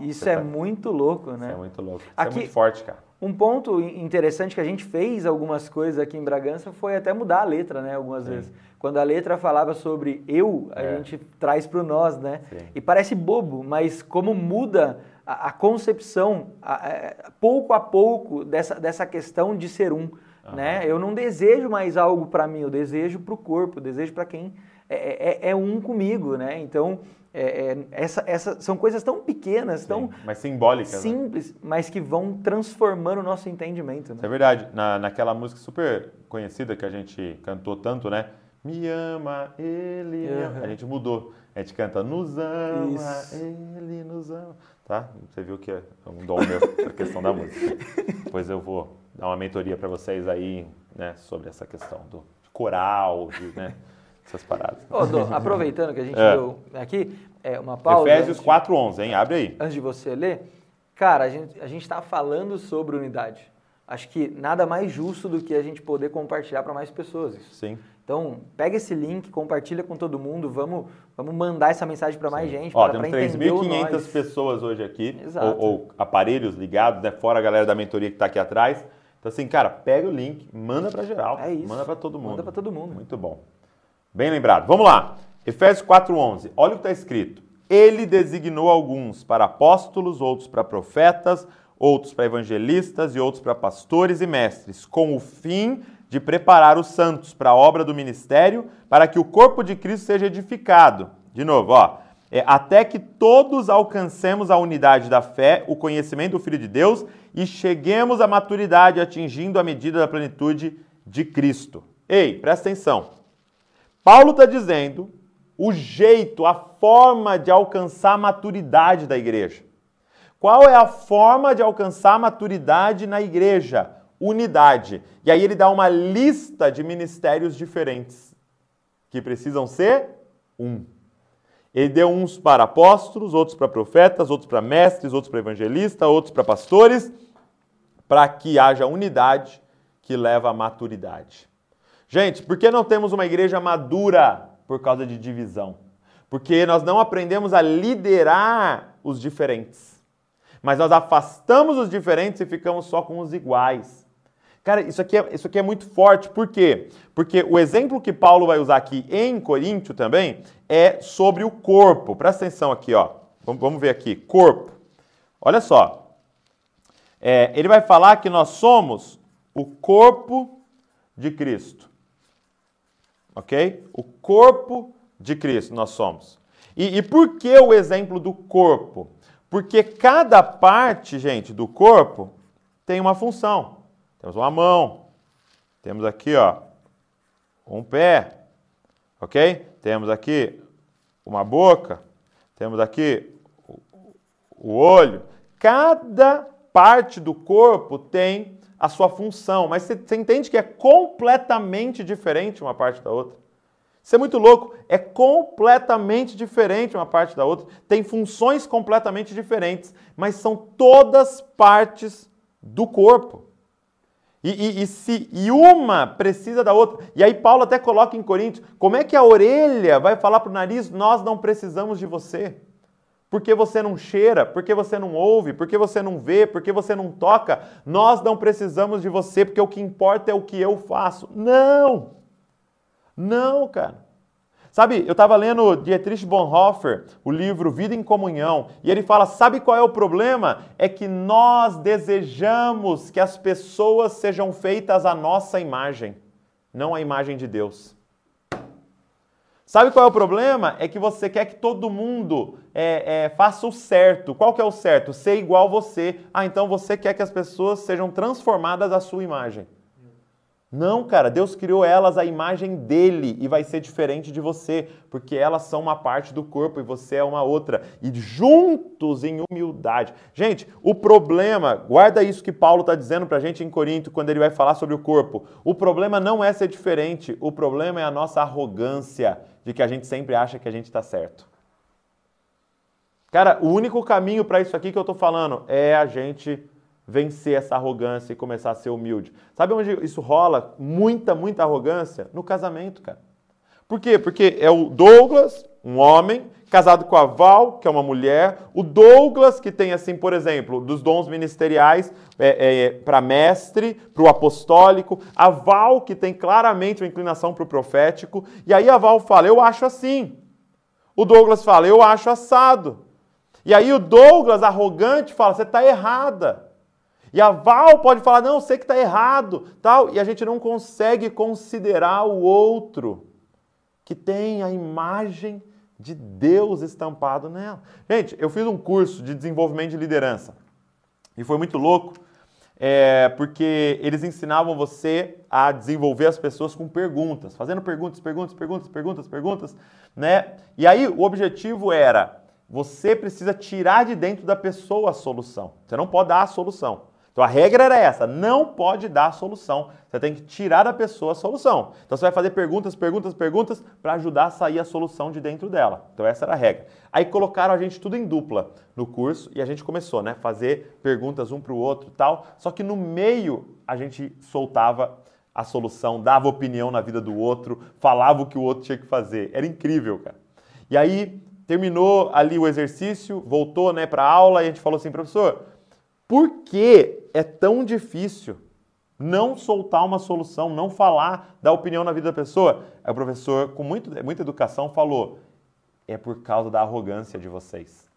Isso é tá... muito louco, né? Isso é muito louco. Isso é aqui, é muito forte, cara. Um ponto interessante que a gente fez algumas coisas aqui em Bragança foi até mudar a letra, né? Algumas Sim. vezes. Quando a letra falava sobre eu, a é. gente traz para o nós, né? Sim. E parece bobo, mas como muda a, a concepção, a, a, pouco a pouco, dessa, dessa questão de ser um. né? Eu não desejo mais algo para mim, eu desejo para o corpo, eu desejo para quem é, é, é, um comigo, né? Então, é, é, essa, essa, são coisas tão pequenas, Sim, tão mas simbólicas, né? simples, né? mas que vão transformando o nosso entendimento. Né? é verdade. Na, naquela música super conhecida que a gente cantou tanto, né? Me ama, ele me ama. A gente mudou. A gente canta nos ama, Isso. ele nos ama. Tá? Você viu que é um dom meu a questão da música. Depois eu vou dar uma mentoria para vocês aí, né, sobre essa questão do coral, de, né, essas paradas. Ô, Dô, aproveitando que a gente é. deu aqui, é, uma pausa. Efésios 4.11, hein? Abre aí. Antes de você ler, cara, a gente a está falando sobre unidade. Acho que nada mais justo do que a gente poder compartilhar para mais pessoas. Isso. Sim. Então, pega esse link, compartilha com todo mundo, vamos, vamos mandar essa mensagem para mais gente. Ó, temos 3.500 pessoas hoje aqui, ou, ou, aparelhos ligados, né? fora a galera da mentoria que está aqui atrás. Então, assim, cara, pega o link, manda para geral, é isso. manda para todo mundo. Manda para todo mundo. Muito bom. Bem lembrado. Vamos lá. Efésios 4:11. Olha o que está escrito. Ele designou alguns para apóstolos, outros para profetas, outros para evangelistas e outros para pastores e mestres, com o fim de preparar os santos para a obra do ministério, para que o corpo de Cristo seja edificado. De novo, ó, é, até que todos alcancemos a unidade da fé, o conhecimento do Filho de Deus e cheguemos à maturidade, atingindo a medida da plenitude de Cristo. Ei, presta atenção. Paulo está dizendo o jeito, a forma de alcançar a maturidade da igreja. Qual é a forma de alcançar a maturidade na igreja? Unidade. E aí ele dá uma lista de ministérios diferentes que precisam ser um. Ele deu uns para apóstolos, outros para profetas, outros para mestres, outros para evangelistas, outros para pastores, para que haja unidade que leva à maturidade. Gente, por que não temos uma igreja madura por causa de divisão? Porque nós não aprendemos a liderar os diferentes. Mas nós afastamos os diferentes e ficamos só com os iguais. Cara, isso aqui é, isso aqui é muito forte. Por quê? Porque o exemplo que Paulo vai usar aqui em Coríntio também é sobre o corpo. Presta atenção aqui, ó. Vamos ver aqui. Corpo. Olha só. É, ele vai falar que nós somos o corpo de Cristo ok? O corpo de Cristo nós somos. E, e por que o exemplo do corpo? Porque cada parte, gente, do corpo tem uma função. Temos uma mão, temos aqui, ó, um pé, ok? Temos aqui uma boca, temos aqui o olho. Cada parte do corpo tem a sua função, mas você, você entende que é completamente diferente uma parte da outra. Isso é muito louco, é completamente diferente uma parte da outra, tem funções completamente diferentes, mas são todas partes do corpo. E, e, e, se, e uma precisa da outra. E aí Paulo até coloca em Coríntios, como é que a orelha vai falar para o nariz, nós não precisamos de você? porque você não cheira, porque você não ouve, porque você não vê, porque você não toca, nós não precisamos de você, porque o que importa é o que eu faço. Não! Não, cara. Sabe, eu estava lendo Dietrich Bonhoeffer, o livro Vida em Comunhão, e ele fala: sabe qual é o problema? É que nós desejamos que as pessoas sejam feitas à nossa imagem, não à imagem de Deus. Sabe qual é o problema? É que você quer que todo mundo é, é, faça o certo. Qual que é o certo? Ser igual você. Ah, então você quer que as pessoas sejam transformadas à sua imagem. Não, cara, Deus criou elas à imagem dele e vai ser diferente de você, porque elas são uma parte do corpo e você é uma outra. E juntos em humildade. Gente, o problema, guarda isso que Paulo está dizendo para a gente em Corinto quando ele vai falar sobre o corpo. O problema não é ser diferente, o problema é a nossa arrogância de que a gente sempre acha que a gente está certo. Cara, o único caminho para isso aqui que eu estou falando é a gente vencer essa arrogância e começar a ser humilde. Sabe onde isso rola? Muita, muita arrogância? No casamento, cara. Por quê? Porque é o Douglas, um homem, casado com a Val, que é uma mulher. O Douglas, que tem, assim, por exemplo, dos dons ministeriais é, é, para mestre, para o apostólico. A Val, que tem claramente uma inclinação para o profético. E aí a Val fala, eu acho assim. O Douglas fala, eu acho assado. E aí o Douglas, arrogante, fala, você está errada. E a Val pode falar, não, você que está errado, tal. E a gente não consegue considerar o outro que tem a imagem de Deus estampado nela. Gente, eu fiz um curso de desenvolvimento de liderança e foi muito louco, é, porque eles ensinavam você a desenvolver as pessoas com perguntas, fazendo perguntas, perguntas, perguntas, perguntas, perguntas, né? E aí o objetivo era você precisa tirar de dentro da pessoa a solução. Você não pode dar a solução. Então a regra era essa: não pode dar solução. Você tem que tirar da pessoa a solução. Então você vai fazer perguntas, perguntas, perguntas para ajudar a sair a solução de dentro dela. Então essa era a regra. Aí colocaram a gente tudo em dupla no curso e a gente começou, né? Fazer perguntas um para o outro tal. Só que no meio a gente soltava a solução, dava opinião na vida do outro, falava o que o outro tinha que fazer. Era incrível, cara. E aí terminou ali o exercício, voltou né, para aula e a gente falou assim, professor, por que é tão difícil não soltar uma solução, não falar da opinião na vida da pessoa? Aí o professor, com muito, muita educação, falou: é por causa da arrogância de vocês.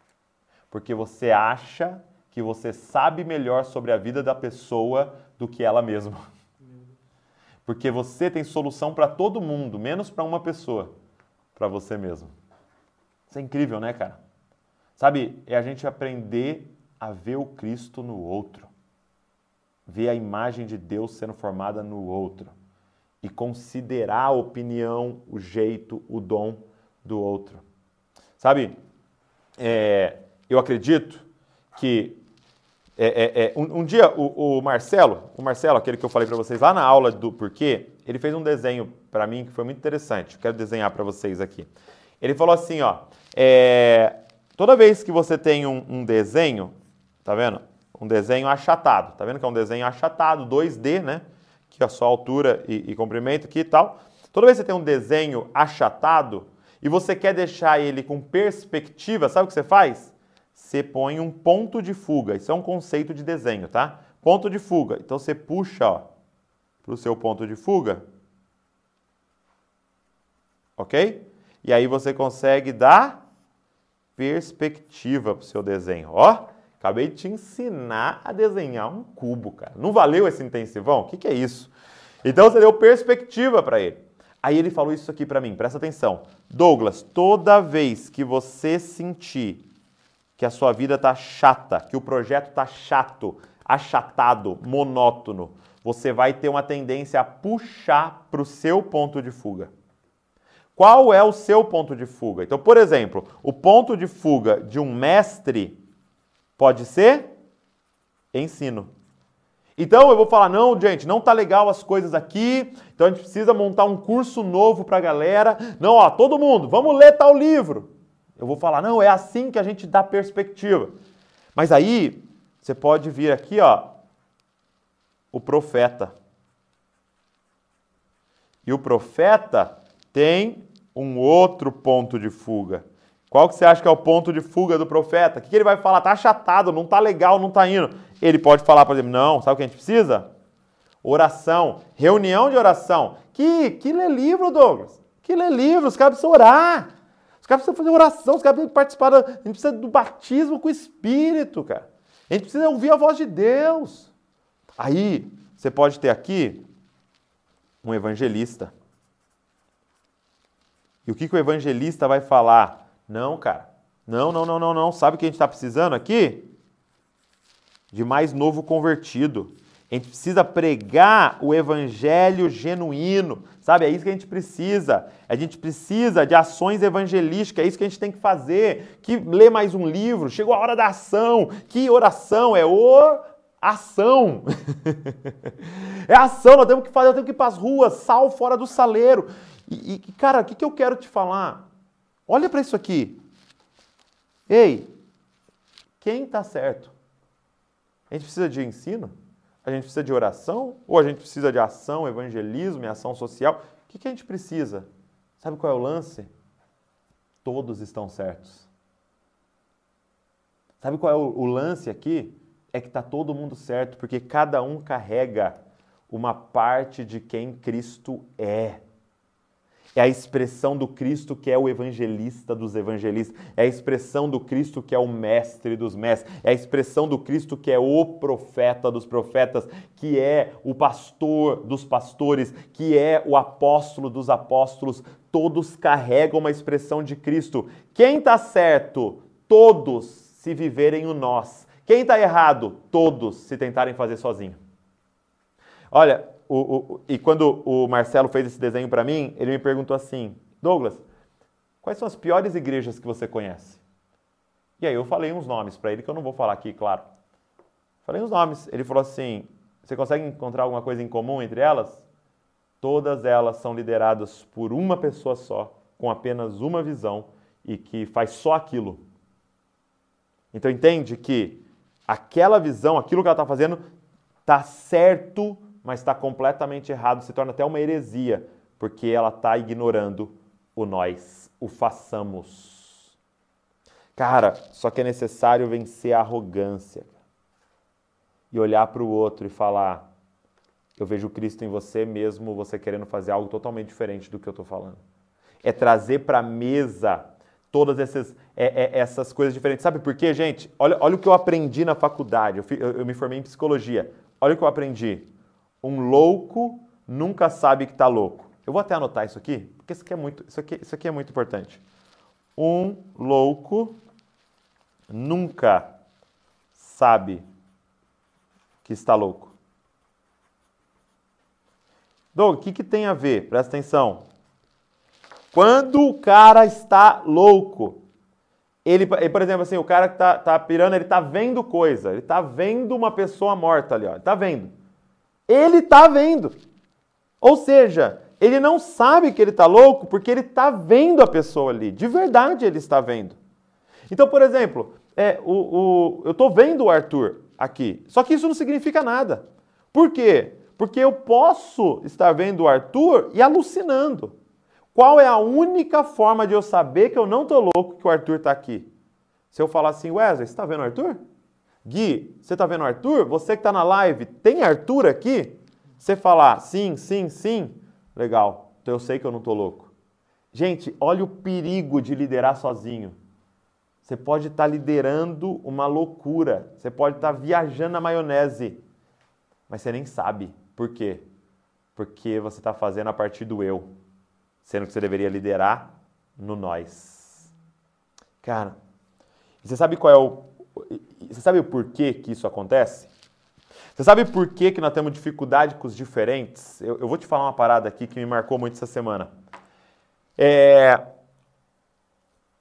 Porque você acha que você sabe melhor sobre a vida da pessoa do que ela mesma. Porque você tem solução para todo mundo, menos para uma pessoa, para você mesmo. Isso é incrível, né, cara? Sabe, é a gente aprender a ver o Cristo no outro, ver a imagem de Deus sendo formada no outro e considerar a opinião, o jeito, o dom do outro. Sabe, é, eu acredito que é, é, é um, um, dia o, o, Marcelo, o Marcelo, aquele que eu falei para vocês lá na aula do porquê, ele fez um desenho para mim que foi muito interessante. Quero desenhar para vocês aqui. Ele falou assim, ó, é, toda vez que você tem um, um desenho, Tá vendo? Um desenho achatado. Tá vendo que é um desenho achatado, 2D, né? Que é a sua altura e, e comprimento aqui e tal. Toda vez que você tem um desenho achatado e você quer deixar ele com perspectiva, sabe o que você faz? Você põe um ponto de fuga. Isso é um conceito de desenho, tá? Ponto de fuga. Então você puxa, ó, para o seu ponto de fuga. Ok? E aí você consegue dar perspectiva para o seu desenho. Ó, Acabei de te ensinar a desenhar um cubo, cara. Não valeu esse intensivão? O que, que é isso? Então você deu perspectiva para ele. Aí ele falou isso aqui para mim, presta atenção. Douglas, toda vez que você sentir que a sua vida tá chata, que o projeto tá chato, achatado, monótono, você vai ter uma tendência a puxar para o seu ponto de fuga. Qual é o seu ponto de fuga? Então, por exemplo, o ponto de fuga de um mestre Pode ser ensino. Então eu vou falar, não, gente, não tá legal as coisas aqui, então a gente precisa montar um curso novo para a galera. Não, ó, todo mundo, vamos ler tal livro. Eu vou falar, não, é assim que a gente dá perspectiva. Mas aí você pode vir aqui, ó, o profeta. E o profeta tem um outro ponto de fuga. Qual que você acha que é o ponto de fuga do profeta? O que, ele vai falar? Tá achatado, não tá legal, não tá indo. Ele pode falar, por exemplo, não, sabe o que a gente precisa? Oração, reunião de oração. Que, que lê livro, Douglas? Que lê livro, os caras precisam orar. Os caras precisam fazer oração, os caras precisam participar, a gente precisa do batismo com o Espírito, cara. A gente precisa ouvir a voz de Deus. Aí, você pode ter aqui um evangelista. E o que, que o evangelista vai falar? Não, cara. Não, não, não, não, não. Sabe o que a gente está precisando aqui? De mais novo convertido. A gente precisa pregar o evangelho genuíno, sabe? É isso que a gente precisa. A gente precisa de ações evangelísticas, é isso que a gente tem que fazer. Que ler mais um livro, chegou a hora da ação. Que oração? É oração. é ação, nós temos que fazer, nós temos que ir para as ruas, sal fora do saleiro. E, e cara, o que, que eu quero te falar? Olha para isso aqui. Ei, quem está certo? A gente precisa de ensino? A gente precisa de oração? Ou a gente precisa de ação, evangelismo e ação social? O que, que a gente precisa? Sabe qual é o lance? Todos estão certos. Sabe qual é o, o lance aqui? É que está todo mundo certo, porque cada um carrega uma parte de quem Cristo é. É a expressão do Cristo que é o evangelista dos evangelistas. É a expressão do Cristo que é o mestre dos mestres. É a expressão do Cristo que é o profeta dos profetas, que é o pastor dos pastores, que é o apóstolo dos apóstolos. Todos carregam uma expressão de Cristo. Quem está certo? Todos se viverem o nós. Quem está errado? Todos se tentarem fazer sozinho. Olha, o, o, e quando o Marcelo fez esse desenho para mim, ele me perguntou assim: Douglas, quais são as piores igrejas que você conhece? E aí eu falei uns nomes para ele que eu não vou falar aqui, claro. Falei uns nomes. Ele falou assim: você consegue encontrar alguma coisa em comum entre elas? Todas elas são lideradas por uma pessoa só, com apenas uma visão e que faz só aquilo. Então entende que aquela visão, aquilo que ela está fazendo, está certo mas está completamente errado, se torna até uma heresia, porque ela está ignorando o nós, o façamos. Cara, só que é necessário vencer a arrogância e olhar para o outro e falar: Eu vejo Cristo em você, mesmo você querendo fazer algo totalmente diferente do que eu estou falando. É trazer para a mesa todas essas, é, é, essas coisas diferentes. Sabe por quê, gente? Olha, olha o que eu aprendi na faculdade. Eu, eu, eu me formei em psicologia. Olha o que eu aprendi. Um louco nunca sabe que está louco. Eu vou até anotar isso aqui, porque isso aqui é muito, isso aqui, isso aqui é muito importante. Um louco nunca sabe que está louco. Doug, o que, que tem a ver? Presta atenção. Quando o cara está louco, ele, por exemplo, assim, o cara que está tá pirando, ele está vendo coisa, ele está vendo uma pessoa morta ali, ó, ele está vendo. Ele está vendo. Ou seja, ele não sabe que ele está louco porque ele está vendo a pessoa ali. De verdade ele está vendo. Então, por exemplo, é, o, o, eu estou vendo o Arthur aqui. Só que isso não significa nada. Por quê? Porque eu posso estar vendo o Arthur e alucinando. Qual é a única forma de eu saber que eu não estou louco que o Arthur está aqui? Se eu falar assim, Wesley, você está vendo o Arthur? Gui, você está vendo Arthur? Você que está na live, tem Arthur aqui? Você falar sim, sim, sim, legal. Então eu sei que eu não estou louco. Gente, olha o perigo de liderar sozinho. Você pode estar tá liderando uma loucura. Você pode estar tá viajando na maionese. Mas você nem sabe. Por quê? Porque você está fazendo a partir do eu. Sendo que você deveria liderar no nós. Cara, você sabe qual é o você sabe o porquê que isso acontece? Você sabe por que, nós temos dificuldade com os diferentes? Eu, eu vou te falar uma parada aqui que me marcou muito essa semana. É,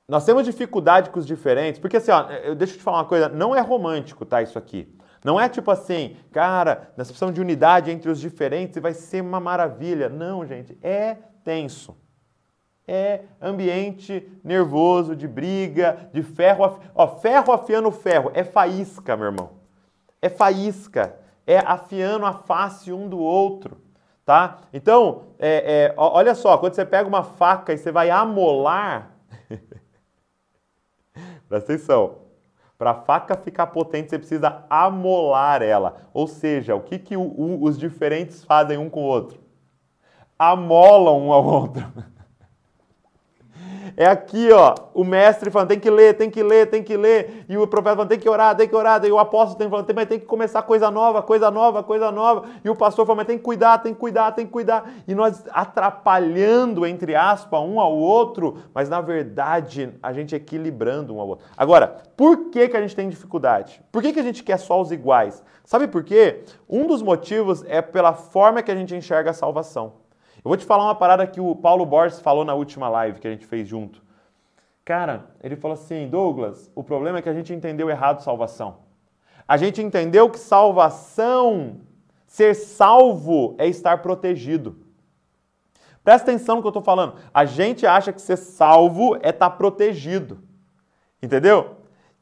nós temos dificuldade com os diferentes, porque assim, ó, eu, deixa eu te falar uma coisa, não é romântico, tá, isso aqui. Não é tipo assim, cara, nós precisamos de unidade entre os diferentes e vai ser uma maravilha. Não, gente, é tenso é ambiente nervoso, de briga, de ferro. Afi... Ó, ferro afiando ferro. É faísca, meu irmão. É faísca. É afiando a face um do outro. Tá? Então, é, é, olha só, quando você pega uma faca e você vai amolar. Presta atenção. Para a faca ficar potente, você precisa amolar ela. Ou seja, o que, que o, o, os diferentes fazem um com o outro? Amolam um ao outro. É aqui, ó, o mestre falando, tem que ler, tem que ler, tem que ler. E o profeta falando, tem que orar, tem que orar. E o apóstolo tem falando, mas tem que começar coisa nova, coisa nova, coisa nova. E o pastor falando, mas tem que cuidar, tem que cuidar, tem que cuidar. E nós atrapalhando, entre aspas, um ao outro, mas na verdade a gente equilibrando um ao outro. Agora, por que, que a gente tem dificuldade? Por que, que a gente quer só os iguais? Sabe por quê? Um dos motivos é pela forma que a gente enxerga a salvação. Eu vou te falar uma parada que o Paulo Borges falou na última live que a gente fez junto. Cara, ele falou assim: Douglas, o problema é que a gente entendeu errado salvação. A gente entendeu que salvação, ser salvo, é estar protegido. Presta atenção no que eu estou falando. A gente acha que ser salvo é estar protegido. Entendeu?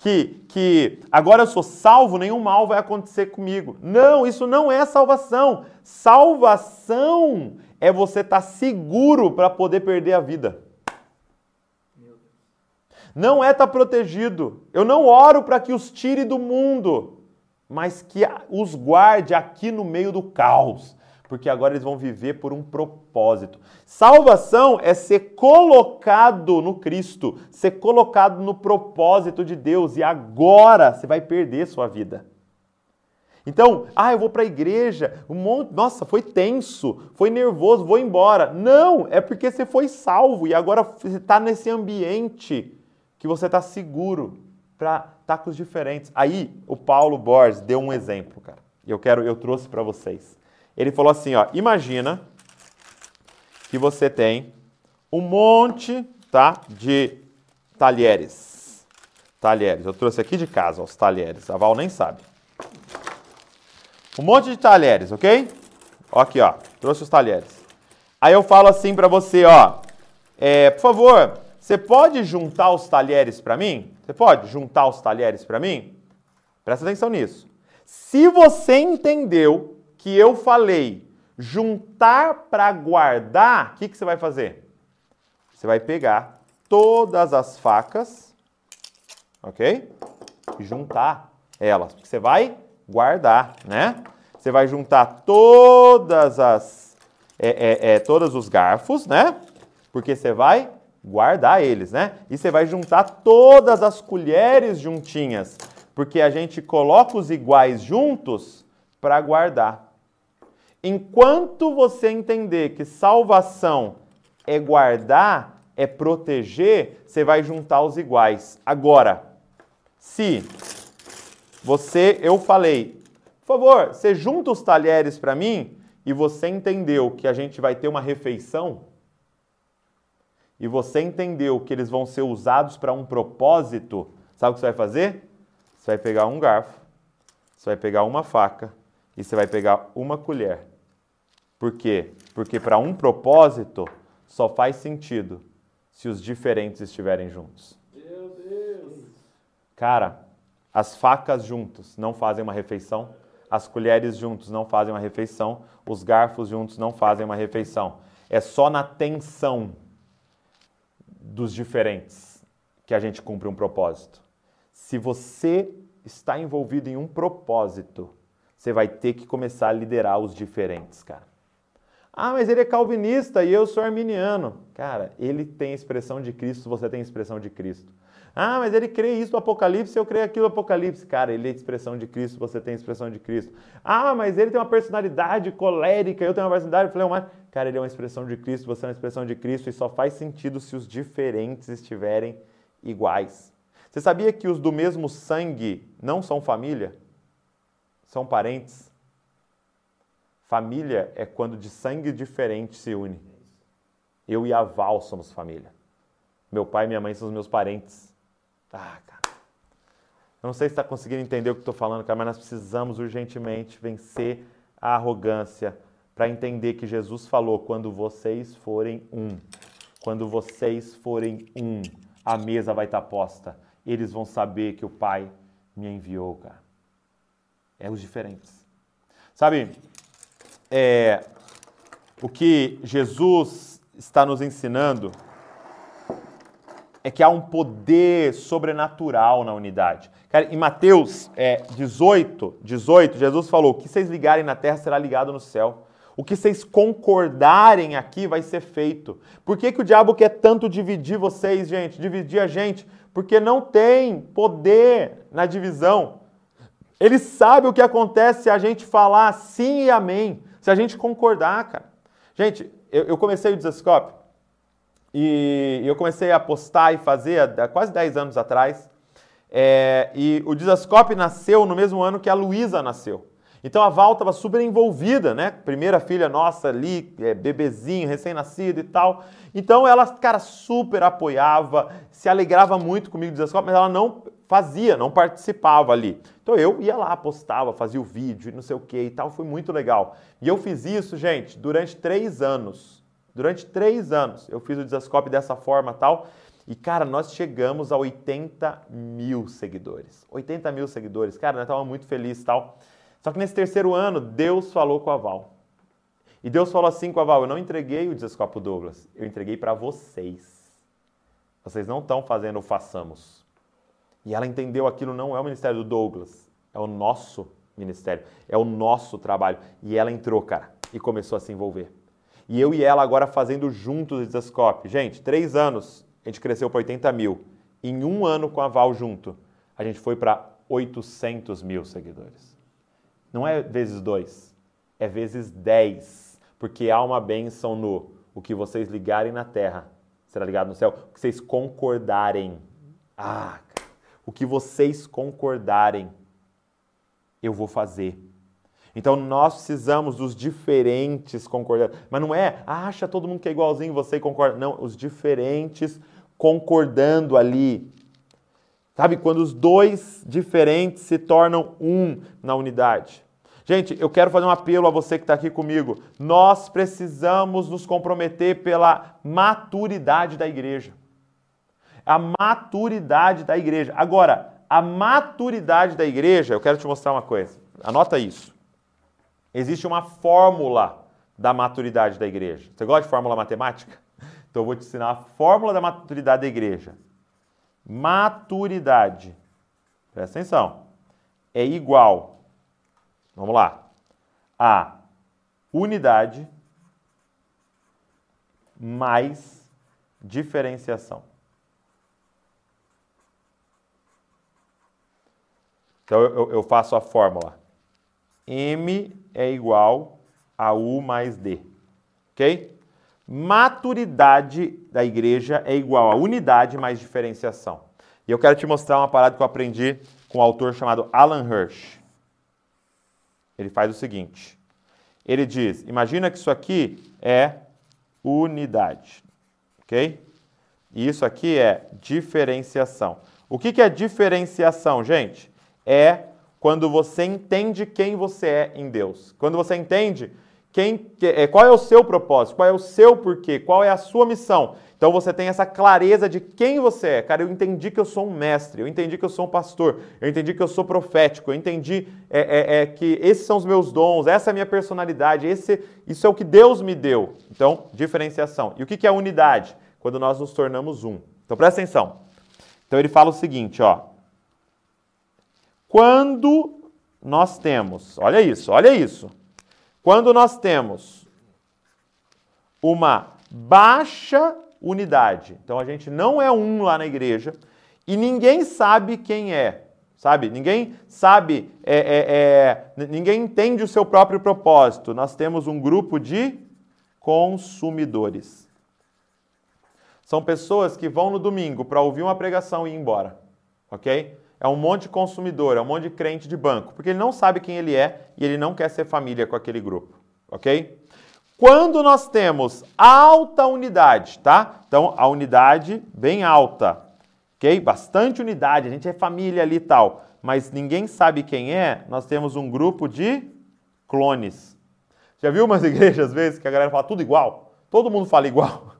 Que, que agora eu sou salvo, nenhum mal vai acontecer comigo. Não, isso não é salvação. Salvação é você estar tá seguro para poder perder a vida. Não é estar tá protegido. Eu não oro para que os tire do mundo, mas que os guarde aqui no meio do caos. Porque agora eles vão viver por um propósito. Salvação é ser colocado no Cristo, ser colocado no propósito de Deus, e agora você vai perder sua vida. Então, ah, eu vou para a igreja, um monte, nossa, foi tenso, foi nervoso, vou embora. Não, é porque você foi salvo e agora você está nesse ambiente que você está seguro para tacos diferentes. Aí, o Paulo Borges deu um exemplo, cara. Eu quero, eu trouxe para vocês. Ele falou assim, ó, imagina que você tem um monte, tá, de talheres. Talheres. Eu trouxe aqui de casa os talheres. A Val nem sabe. Um monte de talheres, ok? Ó aqui, ó. Trouxe os talheres. Aí eu falo assim para você, ó. É, por favor, você pode juntar os talheres para mim? Você pode juntar os talheres para mim? Presta atenção nisso. Se você entendeu que eu falei juntar para guardar, o que, que você vai fazer? Você vai pegar todas as facas, ok? E juntar elas. Porque você vai guardar, né? Você vai juntar todas as, é, é, é, todos os garfos, né? Porque você vai guardar eles, né? E você vai juntar todas as colheres juntinhas, porque a gente coloca os iguais juntos para guardar. Enquanto você entender que salvação é guardar, é proteger, você vai juntar os iguais. Agora, se você, eu falei, por favor, você junta os talheres para mim e você entendeu que a gente vai ter uma refeição e você entendeu que eles vão ser usados para um propósito, sabe o que você vai fazer? Você vai pegar um garfo, você vai pegar uma faca e você vai pegar uma colher. Por quê? Porque para um propósito só faz sentido se os diferentes estiverem juntos. Meu Deus! Cara, as facas juntos não fazem uma refeição, as colheres juntos não fazem uma refeição, os garfos juntos não fazem uma refeição. É só na tensão dos diferentes que a gente cumpre um propósito. Se você está envolvido em um propósito, você vai ter que começar a liderar os diferentes, cara. Ah, mas ele é calvinista e eu sou arminiano. Cara, ele tem expressão de Cristo, você tem expressão de Cristo. Ah, mas ele crê isso do Apocalipse, eu creio aquilo do Apocalipse. Cara, ele é expressão de Cristo, você tem expressão de Cristo. Ah, mas ele tem uma personalidade colérica, eu tenho uma personalidade fleumática. Cara, ele é uma expressão de Cristo, você é uma expressão de Cristo e só faz sentido se os diferentes estiverem iguais. Você sabia que os do mesmo sangue não são família? São parentes? Família é quando de sangue diferente se une. Eu e a Val somos família. Meu pai e minha mãe são os meus parentes. Ah, cara. Eu não sei se está conseguindo entender o que estou falando, cara, mas nós precisamos urgentemente vencer a arrogância para entender que Jesus falou: quando vocês forem um, quando vocês forem um, a mesa vai estar tá posta. Eles vão saber que o Pai me enviou, cara. É os diferentes. Sabe, é, o que Jesus está nos ensinando é que há um poder sobrenatural na unidade. Cara, em Mateus é, 18, 18, Jesus falou: o que vocês ligarem na terra será ligado no céu. O que vocês concordarem aqui vai ser feito. Por que, que o diabo quer tanto dividir vocês, gente? Dividir a gente? Porque não tem poder na divisão. Ele sabe o que acontece se a gente falar sim e amém, se a gente concordar, cara. Gente, eu, eu comecei o Desascope e eu comecei a postar e fazer há quase 10 anos atrás. É, e o Dizascope nasceu no mesmo ano que a Luísa nasceu. Então a Val estava super envolvida, né? Primeira filha nossa ali, é, bebezinho, recém-nascido e tal. Então ela, cara, super apoiava, se alegrava muito comigo do Dizascope, mas ela não fazia, não participava ali. Então eu ia lá, postava, fazia o vídeo e não sei o que e tal, foi muito legal. E eu fiz isso, gente, durante três anos. Durante três anos eu fiz o Desascope dessa forma tal. E, cara, nós chegamos a 80 mil seguidores. 80 mil seguidores. Cara, nós estávamos muito felizes tal. Só que nesse terceiro ano, Deus falou com a Val. E Deus falou assim com a Val: Eu não entreguei o Desascope Douglas, eu entreguei para vocês. Vocês não estão fazendo o façamos. E ela entendeu aquilo não é o ministério do Douglas, é o nosso ministério, é o nosso trabalho. E ela entrou, cara e começou a se envolver. E eu e ela agora fazendo juntos o Desascope. Gente, três anos, a gente cresceu para 80 mil. Em um ano com a Val junto, a gente foi para 800 mil seguidores. Não é vezes dois, é vezes 10. Porque há uma bênção no o que vocês ligarem na terra será ligado no céu. O que vocês concordarem. Ah, o que vocês concordarem, eu vou fazer. Então nós precisamos dos diferentes concordar. Mas não é, acha todo mundo que é igualzinho você e concorda. Não, os diferentes concordando ali. Sabe, quando os dois diferentes se tornam um na unidade. Gente, eu quero fazer um apelo a você que está aqui comigo. Nós precisamos nos comprometer pela maturidade da igreja. A maturidade da igreja. Agora, a maturidade da igreja, eu quero te mostrar uma coisa. Anota isso. Existe uma fórmula da maturidade da igreja. Você gosta de fórmula matemática? Então eu vou te ensinar a fórmula da maturidade da igreja. Maturidade, presta atenção, é igual, vamos lá, a unidade mais diferenciação. Então eu, eu faço a fórmula. M é igual a U mais D. Ok? Maturidade da igreja é igual a unidade mais diferenciação. E eu quero te mostrar uma parada que eu aprendi com um autor chamado Alan Hirsch. Ele faz o seguinte: ele diz, imagina que isso aqui é unidade, ok? E isso aqui é diferenciação. O que, que é diferenciação, gente? É quando você entende quem você é em Deus. Quando você entende quem, é, qual é o seu propósito, qual é o seu porquê, qual é a sua missão. Então você tem essa clareza de quem você é. Cara, eu entendi que eu sou um mestre, eu entendi que eu sou um pastor, eu entendi que eu sou profético, eu entendi é, é, é, que esses são os meus dons, essa é a minha personalidade, esse, isso é o que Deus me deu. Então, diferenciação. E o que é unidade? Quando nós nos tornamos um. Então presta atenção. Então ele fala o seguinte, ó. Quando nós temos, olha isso, olha isso. Quando nós temos uma baixa unidade, então a gente não é um lá na igreja e ninguém sabe quem é, sabe? Ninguém sabe, é, é, é, ninguém entende o seu próprio propósito. Nós temos um grupo de consumidores. São pessoas que vão no domingo para ouvir uma pregação e ir embora, ok? É um monte de consumidor, é um monte de crente de banco, porque ele não sabe quem ele é e ele não quer ser família com aquele grupo, ok? Quando nós temos alta unidade, tá? Então, a unidade bem alta, ok? Bastante unidade, a gente é família ali e tal, mas ninguém sabe quem é, nós temos um grupo de clones. Já viu umas igrejas, às vezes, que a galera fala tudo igual? Todo mundo fala igual.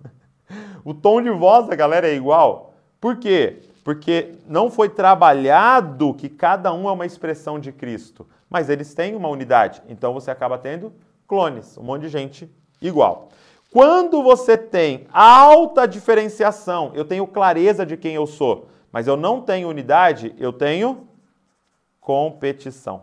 o tom de voz da galera é igual. Por quê? Porque não foi trabalhado que cada um é uma expressão de Cristo, mas eles têm uma unidade. Então você acaba tendo clones, um monte de gente igual. Quando você tem alta diferenciação, eu tenho clareza de quem eu sou, mas eu não tenho unidade, eu tenho competição.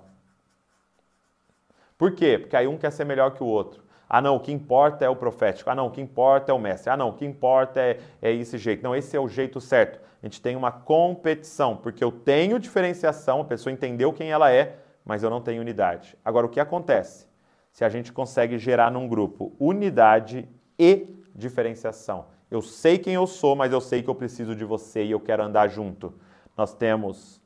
Por quê? Porque aí um quer ser melhor que o outro. Ah, não, o que importa é o profético. Ah, não, o que importa é o mestre. Ah, não, o que importa é, é esse jeito. Não, esse é o jeito certo a gente tem uma competição, porque eu tenho diferenciação, a pessoa entendeu quem ela é, mas eu não tenho unidade. Agora, o que acontece? Se a gente consegue gerar num grupo unidade e diferenciação. Eu sei quem eu sou, mas eu sei que eu preciso de você e eu quero andar junto. Nós temos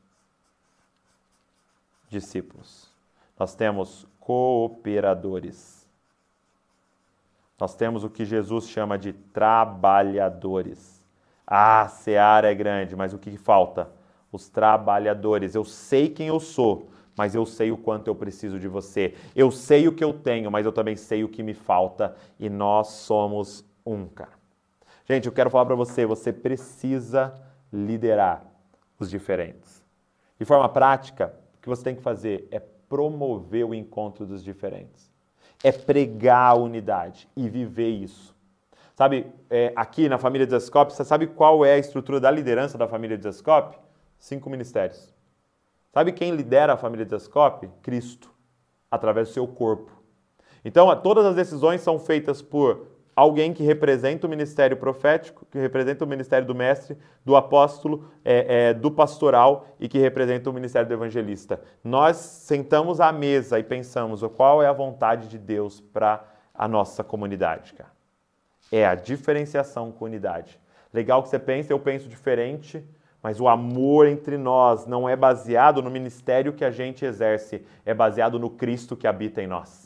discípulos. Nós temos cooperadores. Nós temos o que Jesus chama de trabalhadores. Ah, a seara é grande, mas o que falta? Os trabalhadores. Eu sei quem eu sou, mas eu sei o quanto eu preciso de você. Eu sei o que eu tenho, mas eu também sei o que me falta. E nós somos um, cara. Gente, eu quero falar para você, você precisa liderar os diferentes. De forma prática, o que você tem que fazer é promover o encontro dos diferentes. É pregar a unidade e viver isso. Sabe, é, aqui na família de Zascope, você sabe qual é a estrutura da liderança da família de Zascope? Cinco ministérios. Sabe quem lidera a família de Zascope? Cristo, através do seu corpo. Então, todas as decisões são feitas por alguém que representa o ministério profético, que representa o ministério do mestre, do apóstolo, é, é, do pastoral e que representa o ministério do evangelista. Nós sentamos à mesa e pensamos qual é a vontade de Deus para a nossa comunidade, cara. É a diferenciação com unidade. Legal que você pensa, eu penso diferente, mas o amor entre nós não é baseado no ministério que a gente exerce, é baseado no Cristo que habita em nós.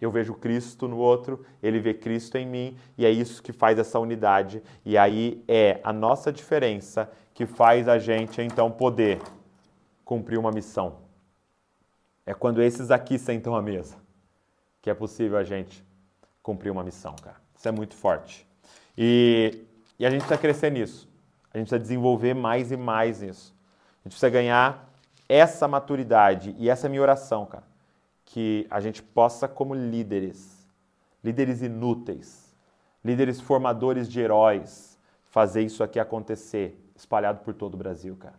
Eu vejo Cristo no outro, ele vê Cristo em mim, e é isso que faz essa unidade. E aí é a nossa diferença que faz a gente então poder cumprir uma missão. É quando esses aqui sentam à mesa que é possível a gente cumprir uma missão, cara. Isso é muito forte. E, e a gente precisa crescer nisso. A gente precisa desenvolver mais e mais isso. A gente precisa ganhar essa maturidade. E essa é minha oração, cara que a gente possa, como líderes, líderes inúteis, líderes formadores de heróis, fazer isso aqui acontecer, espalhado por todo o Brasil, cara.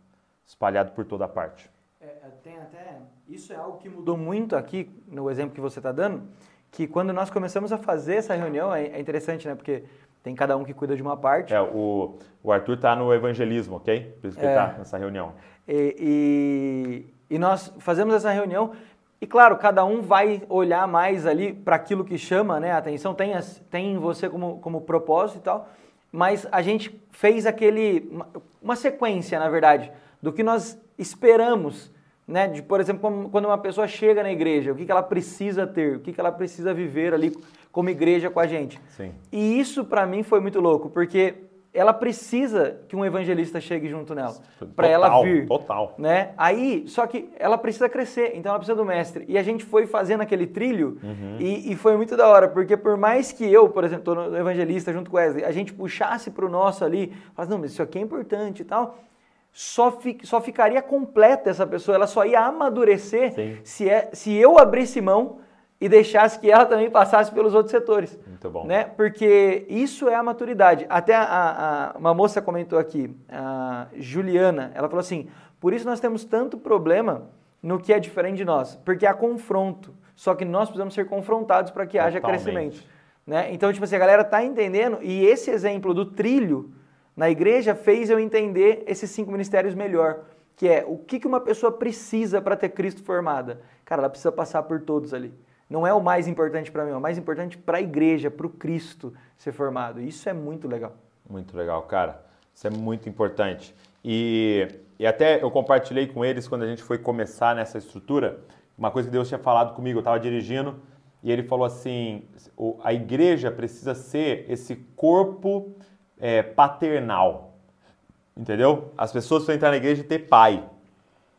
Espalhado por toda a parte. É, é tem até. Isso é algo que mudou muito aqui, no exemplo que você está dando, que quando nós começamos a fazer essa reunião, é, é interessante, né? Porque tem cada um que cuida de uma parte. É, o, o Arthur está no evangelismo, ok? Por isso que é, ele está nessa reunião. E, e, e, nós fazemos essa reunião e claro, cada um vai olhar mais ali para aquilo que chama né, a atenção, tem, tem você como, como propósito e tal, mas a gente fez aquele, uma, uma sequência, na verdade, do que nós esperamos, né, de, por exemplo, quando uma pessoa chega na igreja, o que, que ela precisa ter, o que, que ela precisa viver ali como igreja com a gente. Sim. E isso para mim foi muito louco, porque ela precisa que um evangelista chegue junto nela, para ela vir. Total. Né? Aí, só que ela precisa crescer, então ela precisa do mestre. E a gente foi fazendo aquele trilho uhum. e, e, foi muito da hora, porque por mais que eu, por exemplo, estou no evangelista junto com Wesley, a gente puxasse para o nosso ali, falasse, não, mas isso aqui é importante e tal, só, fi, só ficaria completa essa pessoa, ela sá ia amadurecer se, é, se eu abrisse mão e deixasse que ela também passasse pelos outros setores. Muito bom. Né? Porque isso é a maturidade. Até a, a, uma moça comentou aqui, a Juliana, ela falou assim: por isso nós temos tanto problema no que é diferente de nós, porque há confronto. Só que nós precisamos ser confrontados para que Totalmente. haja crescimento. Né? Então, tipo assim, a galera está entendendo, e esse exemplo do trilho na igreja fez eu entender esses cinco ministérios melhor. Que é o que, que uma pessoa precisa para ter Cristo formada. Cara, ela precisa passar por todos ali não é o mais importante para mim, é o mais importante para a igreja, para o Cristo ser formado. Isso é muito legal. Muito legal, cara. Isso é muito importante. E, e até eu compartilhei com eles quando a gente foi começar nessa estrutura, uma coisa que Deus tinha falado comigo, eu estava dirigindo, e ele falou assim: a igreja precisa ser esse corpo é, paternal. Entendeu? As pessoas precisam entrar na igreja e ter pai.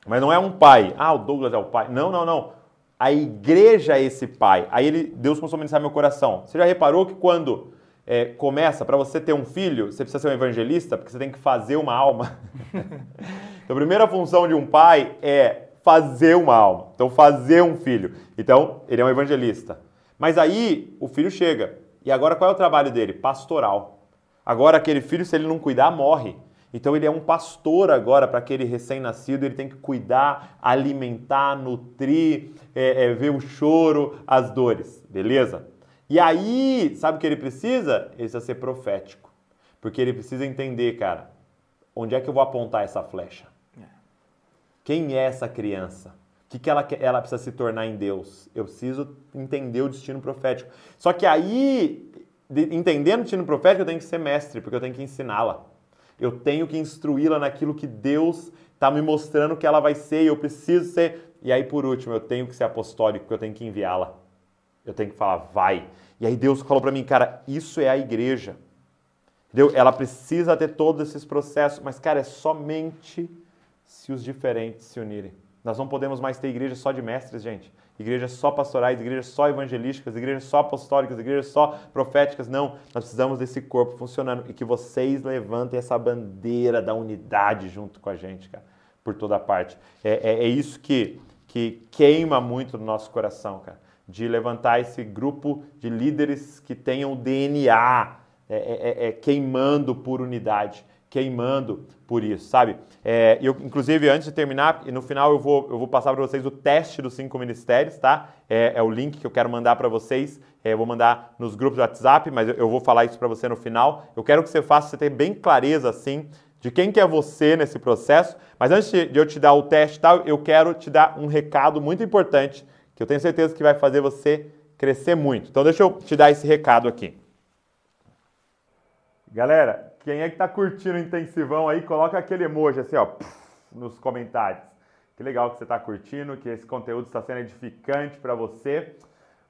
Mas não é um pai. Ah, o Douglas é o pai. Não, não, não a igreja é esse pai. Aí ele, Deus começou a ministrar meu coração. Você já reparou que quando é, começa, para você ter um filho, você precisa ser um evangelista, porque você tem que fazer uma alma. então, a primeira função de um pai é fazer uma alma. Então, fazer um filho. Então, ele é um evangelista. Mas aí, o filho chega. E agora, qual é o trabalho dele? Pastoral. Agora, aquele filho, se ele não cuidar, morre. Então ele é um pastor agora para aquele recém-nascido, ele tem que cuidar, alimentar, nutrir, é, é, ver o choro, as dores, beleza? E aí, sabe o que ele precisa? Ele precisa ser profético. Porque ele precisa entender, cara, onde é que eu vou apontar essa flecha? Quem é essa criança? O que, que ela, ela precisa se tornar em Deus? Eu preciso entender o destino profético. Só que aí, entendendo o destino profético, eu tenho que ser mestre, porque eu tenho que ensiná-la. Eu tenho que instruí-la naquilo que Deus está me mostrando que ela vai ser e eu preciso ser. E aí, por último, eu tenho que ser apostólico, porque eu tenho que enviá-la. Eu tenho que falar, vai. E aí Deus falou para mim, cara, isso é a igreja. Entendeu? Ela precisa ter todos esses processos, mas, cara, é somente se os diferentes se unirem. Nós não podemos mais ter igreja só de mestres, gente igrejas só pastorais, igrejas só evangelísticas, igrejas só apostólicas, igrejas só proféticas. Não, nós precisamos desse corpo funcionando e que vocês levantem essa bandeira da unidade junto com a gente, cara, por toda parte. É, é, é isso que, que queima muito no nosso coração, cara, de levantar esse grupo de líderes que tenham DNA é, é, é, é, queimando por unidade queimando por isso, sabe? É, eu, inclusive, antes de terminar, e no final eu vou, eu vou passar para vocês o teste dos cinco ministérios, tá? É, é o link que eu quero mandar para vocês. É, eu vou mandar nos grupos do WhatsApp, mas eu, eu vou falar isso para você no final. Eu quero que você faça, você ter bem clareza, assim, de quem que é você nesse processo. Mas antes de eu te dar o teste tal, eu quero te dar um recado muito importante, que eu tenho certeza que vai fazer você crescer muito. Então deixa eu te dar esse recado aqui. Galera, quem é que está curtindo o intensivão aí, coloca aquele emoji assim, ó, nos comentários. Que legal que você está curtindo, que esse conteúdo está sendo edificante para você.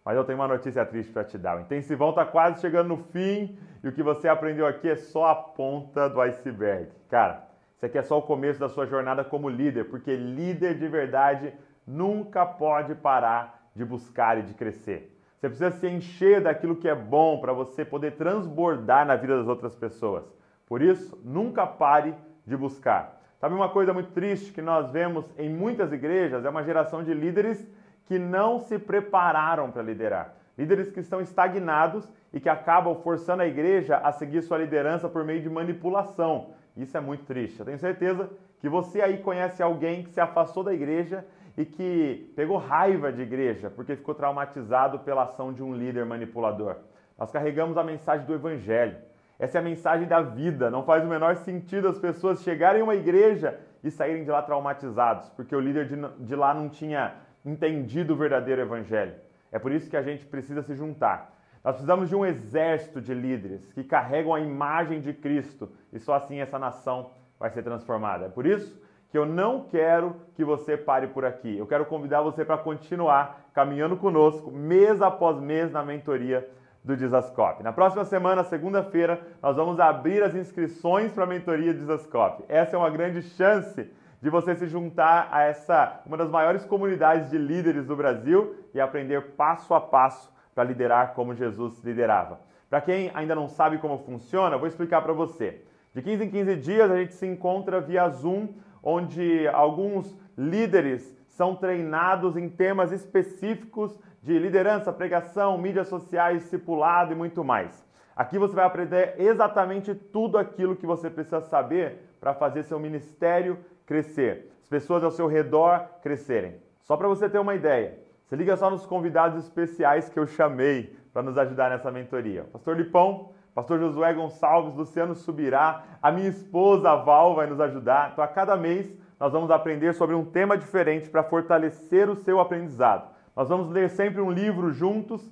Mas eu tenho uma notícia triste para te dar. O intensivão está quase chegando no fim e o que você aprendeu aqui é só a ponta do iceberg. Cara, isso aqui é só o começo da sua jornada como líder, porque líder de verdade nunca pode parar de buscar e de crescer. Você precisa se encher daquilo que é bom para você poder transbordar na vida das outras pessoas. Por isso, nunca pare de buscar. Sabe uma coisa muito triste que nós vemos em muitas igrejas? É uma geração de líderes que não se prepararam para liderar. Líderes que estão estagnados e que acabam forçando a igreja a seguir sua liderança por meio de manipulação. Isso é muito triste. Eu tenho certeza que você aí conhece alguém que se afastou da igreja e que pegou raiva de igreja porque ficou traumatizado pela ação de um líder manipulador. Nós carregamos a mensagem do evangelho. Essa é a mensagem da vida. Não faz o menor sentido as pessoas chegarem a uma igreja e saírem de lá traumatizados, porque o líder de, de lá não tinha entendido o verdadeiro evangelho. É por isso que a gente precisa se juntar. Nós precisamos de um exército de líderes que carregam a imagem de Cristo e só assim essa nação vai ser transformada. É por isso que eu não quero que você pare por aqui. Eu quero convidar você para continuar caminhando conosco mês após mês na mentoria do Dizascope. Na próxima semana, segunda-feira, nós vamos abrir as inscrições para a mentoria Dizascope. Essa é uma grande chance de você se juntar a essa uma das maiores comunidades de líderes do Brasil e aprender passo a passo para liderar como Jesus liderava. Para quem ainda não sabe como funciona, vou explicar para você. De 15 em 15 dias a gente se encontra via Zoom, onde alguns líderes são treinados em temas específicos de liderança, pregação, mídias sociais, discipulado e muito mais. Aqui você vai aprender exatamente tudo aquilo que você precisa saber para fazer seu ministério crescer, as pessoas ao seu redor crescerem. Só para você ter uma ideia, se liga só nos convidados especiais que eu chamei para nos ajudar nessa mentoria. Pastor Lipão, Pastor Josué Gonçalves, Luciano Subirá, a minha esposa Val vai nos ajudar. Então, a cada mês, nós vamos aprender sobre um tema diferente para fortalecer o seu aprendizado. Nós vamos ler sempre um livro juntos.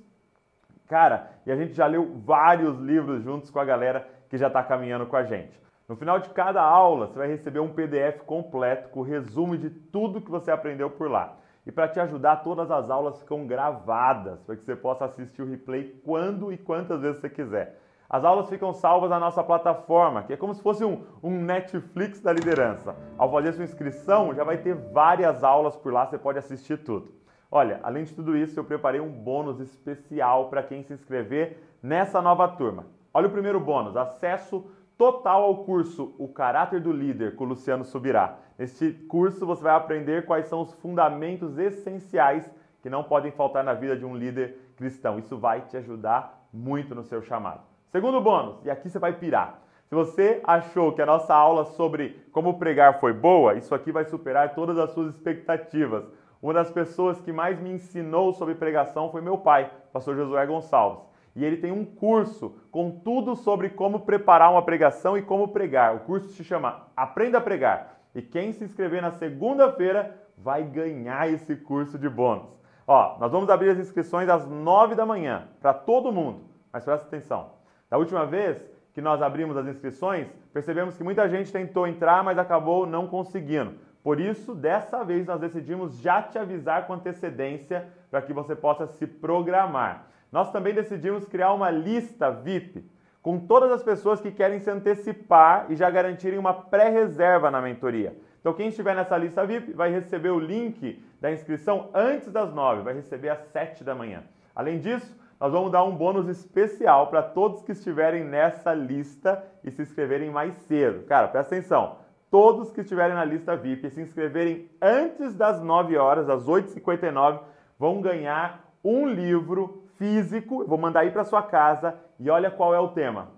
Cara, e a gente já leu vários livros juntos com a galera que já está caminhando com a gente. No final de cada aula, você vai receber um PDF completo com o resumo de tudo que você aprendeu por lá. E para te ajudar, todas as aulas ficam gravadas, para que você possa assistir o replay quando e quantas vezes você quiser. As aulas ficam salvas na nossa plataforma, que é como se fosse um, um, Netflix da liderança. Ao fazer sua inscrição, já vai ter várias aulas por lá, você pode assistir tudo. Olha, além de tudo isso, eu preparei um bônus especial para quem se inscrever nessa nova turma. Olha o primeiro bônus: acesso total ao curso O Caráter do Líder com Luciano Subirá. Neste curso você vai aprender quais são os fundamentos essenciais que não podem faltar na vida de um líder cristão. Isso vai te ajudar muito no seu chamado. Segundo bônus, e aqui você vai pirar. Se você achou que a nossa aula sobre como pregar foi boa, isso aqui vai superar todas as suas expectativas. Uma das pessoas que mais me ensinou sobre pregação foi meu pai, pastor Josué Gonçalves. E ele tem um curso com tudo sobre como preparar uma pregação e como pregar. O curso se chama Aprenda a Pregar. E quem se inscrever na segunda-feira vai ganhar esse curso de bônus. Ó, nós vamos abrir as inscrições às 9 da manhã para todo mundo. Mas presta atenção. Da última vez que nós abrimos as inscrições, percebemos que muita gente tentou entrar, mas acabou não conseguindo. Por isso, dessa vez nós decidimos já te avisar com antecedência para que você possa se programar. Nós também decidimos criar uma lista VIP com todas as pessoas que querem se antecipar e já garantirem uma pré-reserva na mentoria. Então, quem estiver nessa lista VIP vai receber o link da inscrição antes das 9, vai receber às 7 da manhã. Além disso, nós vamos dar um bônus especial para todos que estiverem nessa lista e se inscreverem mais cedo. Cara, presta atenção todos que estiverem na lista VIP e se inscreverem antes das 9 horas, às 8h59, vão ganhar um livro físico. Vou mandar aí para sua casa e olha qual é o tema.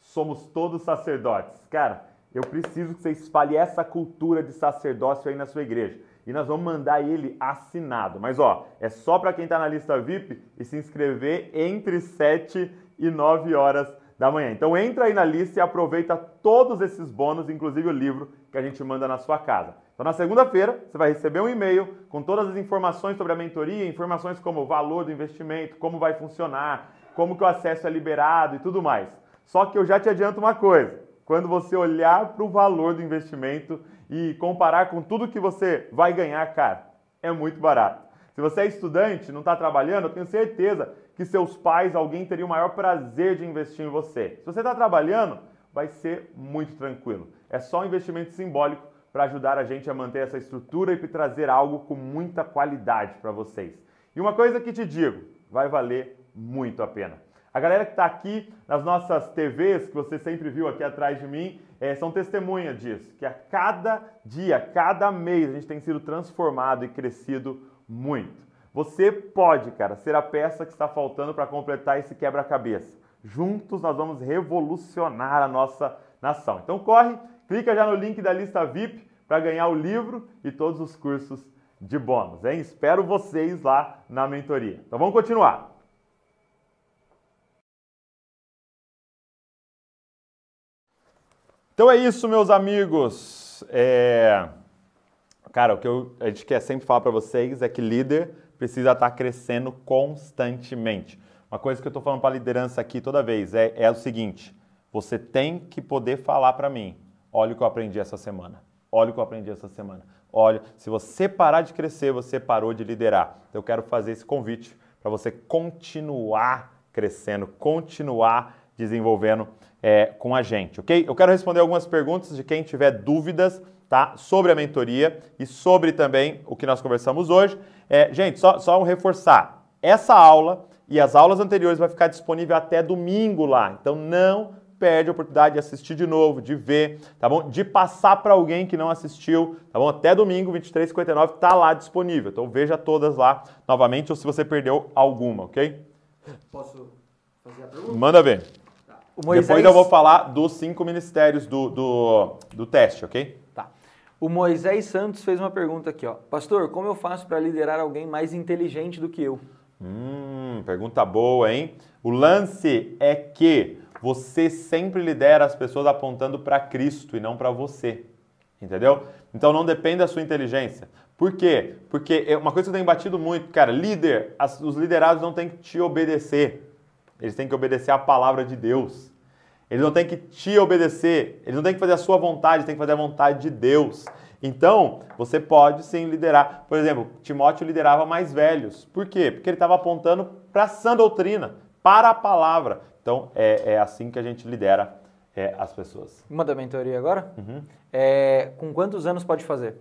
somos todos sacerdotes. Cara, eu preciso que você espalhe essa cultura de sacerdócio aí na sua igreja. E nós vamos mandar ele assinado. Mas ó, é só para quem está na lista VIP e se inscrever entre 7 e 9 horas da manhã. Então entra aí na lista e aproveita todos esses bônus, inclusive o livro que a gente manda na sua casa. Então na segunda-feira você vai receber um e-mail com todas as informações sobre a mentoria, informações como o valor do investimento, como vai funcionar, como que o acesso é liberado e tudo mais. Só que eu já te adianto uma coisa, quando você olhar para o valor do investimento e comparar com tudo que você vai ganhar, cara, é muito barato. Se você é estudante, não está trabalhando, eu tenho certeza que seus pais, alguém teria o maior prazer de investir em você. Se você está trabalhando, vai ser muito tranquilo. É só um investimento simbólico para ajudar a gente a manter essa estrutura e trazer algo com muita qualidade para vocês. E uma coisa que te digo, vai valer muito a pena. A galera que está aqui nas nossas TVs, que você sempre viu aqui atrás de mim, é, são testemunha disso, que a cada dia, cada mês, a gente tem sido transformado e crescido muito. Você pode, cara, ser a peça que está faltando para completar esse quebra-cabeça. Juntos nós vamos revolucionar a nossa nação. Então corre, clica já no link da lista VIP para ganhar o livro e todos os cursos de bônus, hein? Espero vocês lá na mentoria. Então vamos continuar. Então é isso, meus amigos. É... Cara, o que eu, a gente quer sempre falar para vocês é que líder precisa estar tá crescendo constantemente. Uma coisa que eu estou falando para a liderança aqui toda vez é, é o seguinte: você tem que poder falar para mim. Olha o que eu aprendi essa semana. Olha o que eu aprendi essa semana. Olha, se você parar de crescer, você parou de liderar. Eu quero fazer esse convite para você continuar crescendo, continuar desenvolvendo é, com a gente, ok? Eu quero responder algumas perguntas de quem tiver dúvidas tá? sobre a mentoria e sobre também o que nós conversamos hoje. É, gente, só, só um reforçar. Essa aula e as aulas anteriores vai ficar disponível até domingo lá. Então não perde a oportunidade de assistir de novo, de ver, tá bom? De passar para alguém que não assistiu, tá bom? Até domingo, 23h59, tá lá disponível. Então veja todas lá novamente ou se você perdeu alguma, ok? Posso fazer a pergunta? Manda ver. Tá. Moisés... Depois eu vou falar dos cinco ministérios do, do, do teste, ok? O Moisés Santos fez uma pergunta aqui, ó. Pastor, como eu faço para liderar alguém mais inteligente do que eu? Hum, pergunta boa, hein? O lance é que você sempre lidera as pessoas apontando para Cristo e não para você. Entendeu? Então não depende da sua inteligência. Por quê? Porque é uma coisa que eu tenho batido muito, cara, líder, os liderados não têm que te obedecer. Eles têm que obedecer a palavra de Deus. Eles não têm que te obedecer, eles não têm que fazer a sua vontade, têm que fazer a vontade de Deus. Então, você pode sim liderar. Por exemplo, Timóteo liderava mais velhos. Por quê? Porque ele estava apontando para a sã doutrina, para a palavra. Então, é, é assim que a gente lidera é, as pessoas. Uma da mentoria agora? Uhum. É, com quantos anos pode fazer?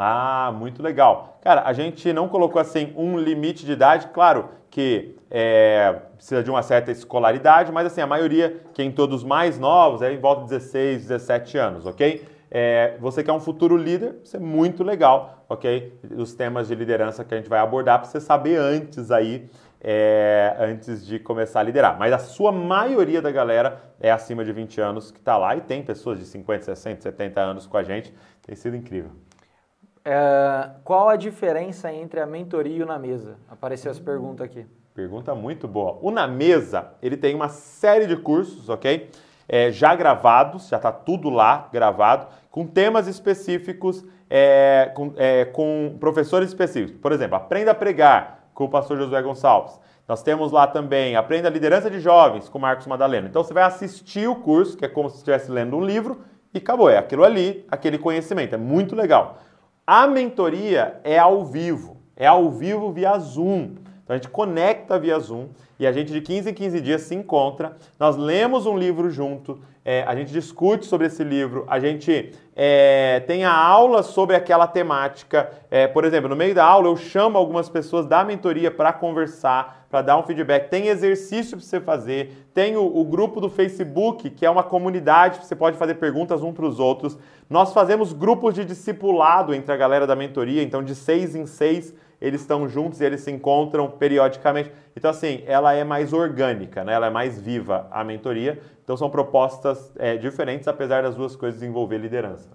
Ah, muito legal. Cara, a gente não colocou assim um limite de idade, claro que é, precisa de uma certa escolaridade, mas assim, a maioria, quem todos mais novos, é em volta de 16, 17 anos, ok? É, você quer um futuro líder, isso é muito legal, ok? Os temas de liderança que a gente vai abordar para você saber antes aí, é, antes de começar a liderar. Mas a sua maioria da galera é acima de 20 anos que está lá e tem pessoas de 50, 60, 70 anos com a gente. Tem sido incrível. É, qual a diferença entre a mentoria e o na mesa? Apareceu essa pergunta aqui. Pergunta muito boa. O na mesa, ele tem uma série de cursos, ok? É, já gravados, já está tudo lá gravado, com temas específicos, é, com, é, com professores específicos. Por exemplo, Aprenda a Pregar, com o pastor Josué Gonçalves. Nós temos lá também Aprenda a Liderança de Jovens, com Marcos Madalena. Então você vai assistir o curso, que é como se estivesse lendo um livro, e acabou. É aquilo ali, aquele conhecimento. É muito legal. A mentoria é ao vivo, é ao vivo via Zoom. Então a gente conecta via Zoom e a gente de 15 em 15 dias se encontra, nós lemos um livro junto, é, a gente discute sobre esse livro, a gente é, tem a aula sobre aquela temática. É, por exemplo, no meio da aula eu chamo algumas pessoas da mentoria para conversar, para dar um feedback. Tem exercício para você fazer, tem o, o, grupo do Facebook, que é uma comunidade, você pode fazer perguntas um para os outros. Nós fazemos grupos de discipulado entre a galera da mentoria, então de seis em seis eles estão juntos e eles se encontram periodicamente. Então, assim, ela é mais orgânica, né? ela é mais viva a mentoria. Então, são propostas é, diferentes, apesar das duas coisas envolver liderança.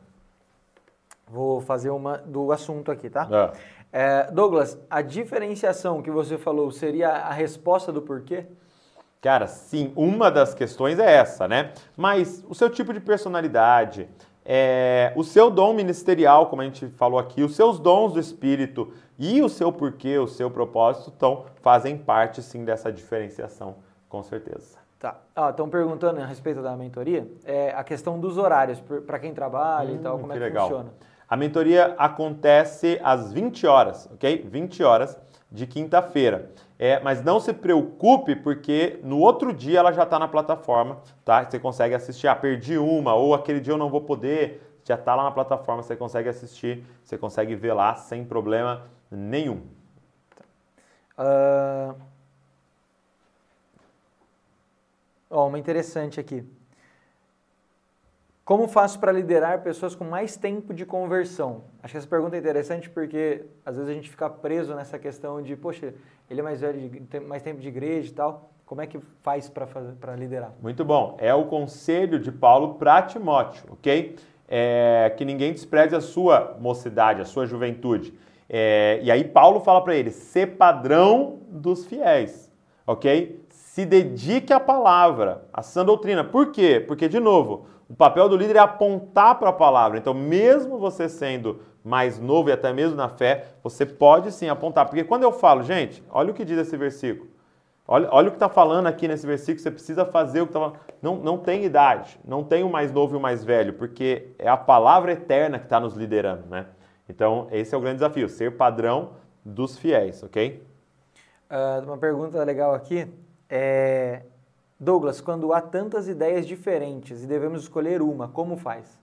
Vou fazer uma do assunto aqui, tá? É. É, Douglas, a diferenciação que você falou seria a resposta do porquê? Cara, sim, uma das questões é essa, né? Mas o seu tipo de personalidade, é, o seu dom ministerial, como a gente falou aqui, os seus dons do Espírito e o seu porquê, o seu propósito, então, fazem parte sim dessa diferenciação, com certeza. Tá. Estão ah, perguntando a respeito da mentoria, é, a questão dos horários, para quem trabalha hum, e tal, como que é que legal. funciona? A mentoria acontece às 20 horas, ok? 20 horas de quinta-feira. É, mas não se preocupe, porque no outro dia ela já está na plataforma, tá? Você consegue assistir. Ah, perdi uma, ou aquele dia eu não vou poder. Já está lá na plataforma, você consegue assistir, você consegue ver lá sem problema nenhum. Uh... Oh, uma interessante aqui. Como faço para liderar pessoas com mais tempo de conversão? Acho que essa pergunta é interessante porque às vezes a gente fica preso nessa questão de, poxa, ele é mais velho, tem mais tempo de igreja e tal. Como é que faz para liderar? Muito bom. É o conselho de Paulo para Timóteo, ok? É, que ninguém despreze a sua mocidade, a sua juventude. É, e aí Paulo fala para ele, ser padrão dos fiéis, ok? Se dedique à palavra, à sã doutrina. Por quê? Porque, de novo, o papel do líder é apontar para a palavra. Então, mesmo você sendo mais novo e até mesmo na fé, você pode sim apontar. Porque quando eu falo, gente, olha o que diz esse versículo. Olha, olha o que está falando aqui nesse versículo, você precisa fazer o que está falando. Não, não tem idade, não tem o mais novo e o mais velho, porque é a palavra eterna que está nos liderando, né? Então, esse é o grande desafio, ser padrão dos fiéis, ok? Uh, uma pergunta legal aqui é Douglas, quando há tantas ideias diferentes e devemos escolher uma, como faz?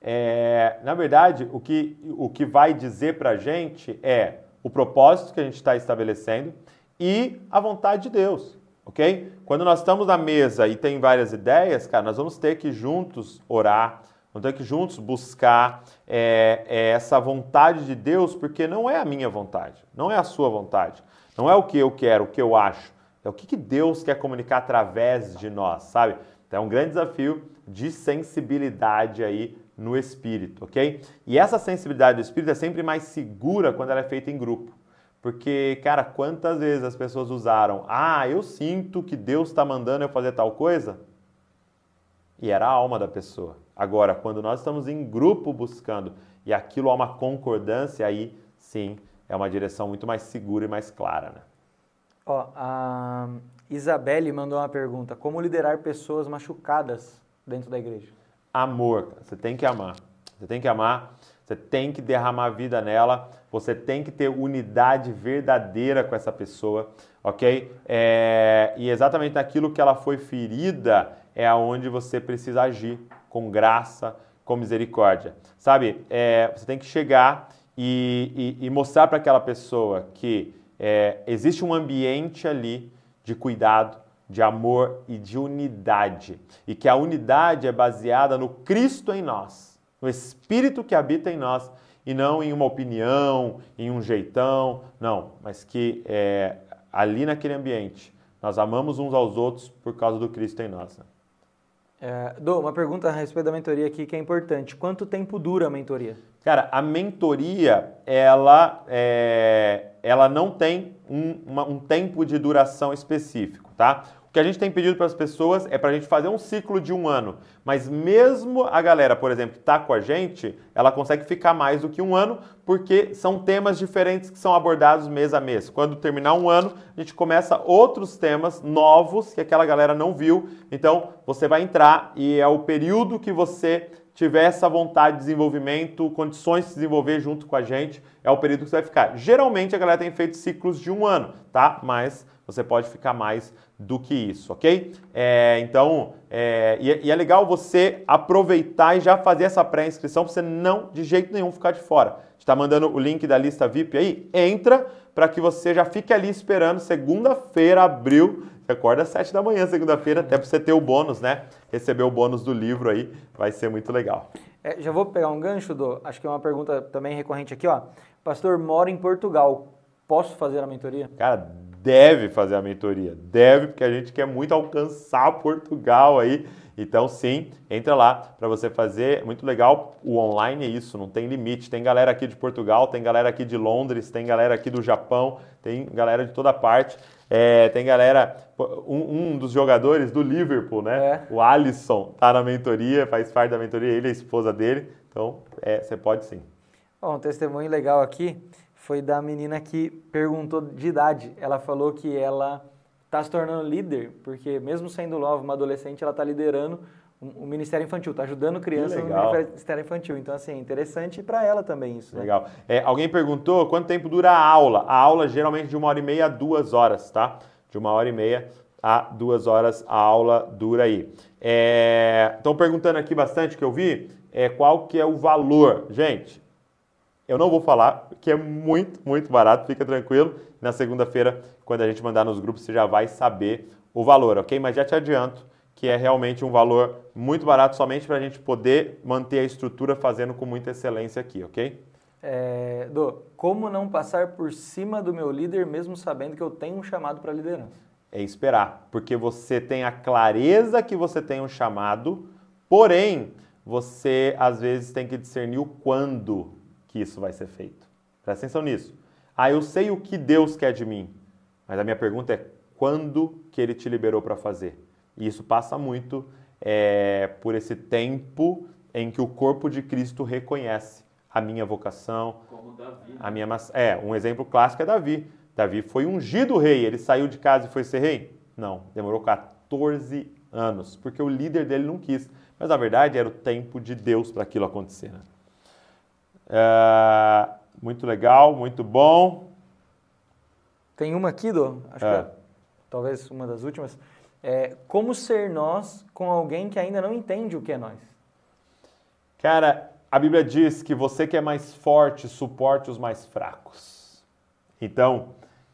É, na verdade, o que, o que vai dizer para a gente é o propósito que a gente está estabelecendo e a vontade de Deus, ok? Quando nós estamos na mesa e tem várias ideias, cara, nós vamos ter que juntos orar, vamos ter que juntos buscar é, é essa vontade de Deus, porque não é a minha vontade, não é a sua vontade, não é o que eu quero, o que eu acho, é o que, que Deus quer comunicar através de nós, sabe? Então é um grande desafio de sensibilidade aí no espírito, ok? E essa sensibilidade do espírito é sempre mais segura quando ela é feita em grupo. Porque, cara, quantas vezes as pessoas usaram, ah, eu sinto que Deus está mandando eu fazer tal coisa? E era a alma da pessoa. Agora, quando nós estamos em grupo buscando e aquilo há uma concordância, aí sim é uma direção muito mais segura e mais clara, né? Ó, a Isabelle mandou uma pergunta: como liderar pessoas machucadas dentro da igreja? Amor, você tem que amar. Você tem que amar, você tem que derramar vida nela, você tem que ter unidade verdadeira com essa pessoa, ok? É, e exatamente naquilo que ela foi ferida é aonde você precisa agir com graça, com misericórdia. Sabe, é, você tem que chegar e, e, e mostrar para aquela pessoa que é, existe um ambiente ali de cuidado, de amor e de unidade. E que a unidade é baseada no Cristo em nós, no Espírito que habita em nós, e não em uma opinião, em um jeitão, não, mas que é, ali naquele ambiente nós amamos uns aos outros por causa do Cristo em nós. Né? É, uma pergunta a respeito da mentoria aqui que é importante. Quanto tempo dura a mentoria? Cara, a mentoria, ela, é, ela não tem um, uma, um tempo de duração específico, tá? O que a gente tem pedido para as pessoas é para a gente fazer um ciclo de um ano. Mas mesmo a galera, por exemplo, que está com a gente, ela consegue ficar mais do que um ano, porque são temas diferentes que são abordados mês a mês. Quando terminar um ano, a gente começa outros temas novos que aquela galera não viu. Então, você vai entrar e é o período que você tiver essa vontade de desenvolvimento, condições de se desenvolver junto com a gente, é o período que você vai ficar. Geralmente a galera tem feito ciclos de um ano, tá? Mas você pode ficar mais do que isso, ok? É, então, é, e, é, e, é legal você aproveitar e já fazer essa pré-inscrição para você não, de jeito nenhum, ficar de fora. Está mandando o link da lista VIP aí? Entra para que você já fique ali esperando. Segunda-feira, abril, você acorda às 7 da manhã, segunda-feira, até para você ter o bônus, né? Receber o bônus do livro aí, vai ser muito legal. É, já vou pegar um gancho, do, acho que é uma pergunta também recorrente aqui, ó. Pastor, mora em Portugal. posso fazer a mentoria? Cara, deve fazer a mentoria. Deve, porque a gente quer muito alcançar Portugal aí. Então, sim, entra lá para você fazer. Muito legal. O online é isso, não tem limite. Tem galera aqui de Portugal, tem galera aqui de Londres, tem galera aqui do Japão, tem galera de toda parte. É, tem galera, um, um, dos jogadores do Liverpool, né? É. O Alisson tá na mentoria, faz parte da mentoria, ele é a esposa dele. Então, é, você pode sim. Bom, um testemunho legal aqui foi da menina que perguntou de idade. Ela falou que ela está se tornando líder, porque mesmo sendo nova, uma adolescente, ela está liderando o Ministério Infantil, está ajudando crianças no Ministério Infantil. Então, assim, é interessante para ela também isso. Né? Legal. É, alguém perguntou quanto tempo dura a aula. A aula geralmente de uma hora e meia a duas horas, tá? De uma hora e meia a duas horas a aula dura aí. Estão é, perguntando aqui bastante que eu vi, é, qual que é o valor. Gente, eu não vou falar, que é muito, muito barato, fica tranquilo. Na segunda-feira, quando a gente mandar nos grupos, você já vai saber o valor, ok? Mas já te adianto que é realmente um valor muito barato, somente para a gente poder manter a estrutura fazendo com muita excelência aqui, ok? É, do, como não passar por cima do meu líder, mesmo sabendo que eu tenho um chamado para liderança? É esperar, porque você tem a clareza que você tem um chamado, porém, você às vezes tem que discernir o quando que isso vai ser feito. Presta atenção nisso. Ah, eu sei o que Deus quer de mim, mas a minha pergunta é quando que Ele te liberou para fazer? E isso passa muito é, por esse tempo em que o corpo de Cristo reconhece a minha vocação, Como Davi. Né? a minha é um exemplo clássico é Davi. Davi foi ungido rei, ele saiu de casa e foi ser rei? Não, demorou 14 anos, porque o líder dele não quis. Mas na verdade era o tempo de Deus para aquilo acontecer. Né? É, muito legal, muito bom. Tem uma aqui, do acho é. que é, talvez uma das últimas. É, como ser nós com alguém que ainda não entende o que é nós? Cara, a Bíblia diz que você que é mais forte, suporte os mais fracos. Então,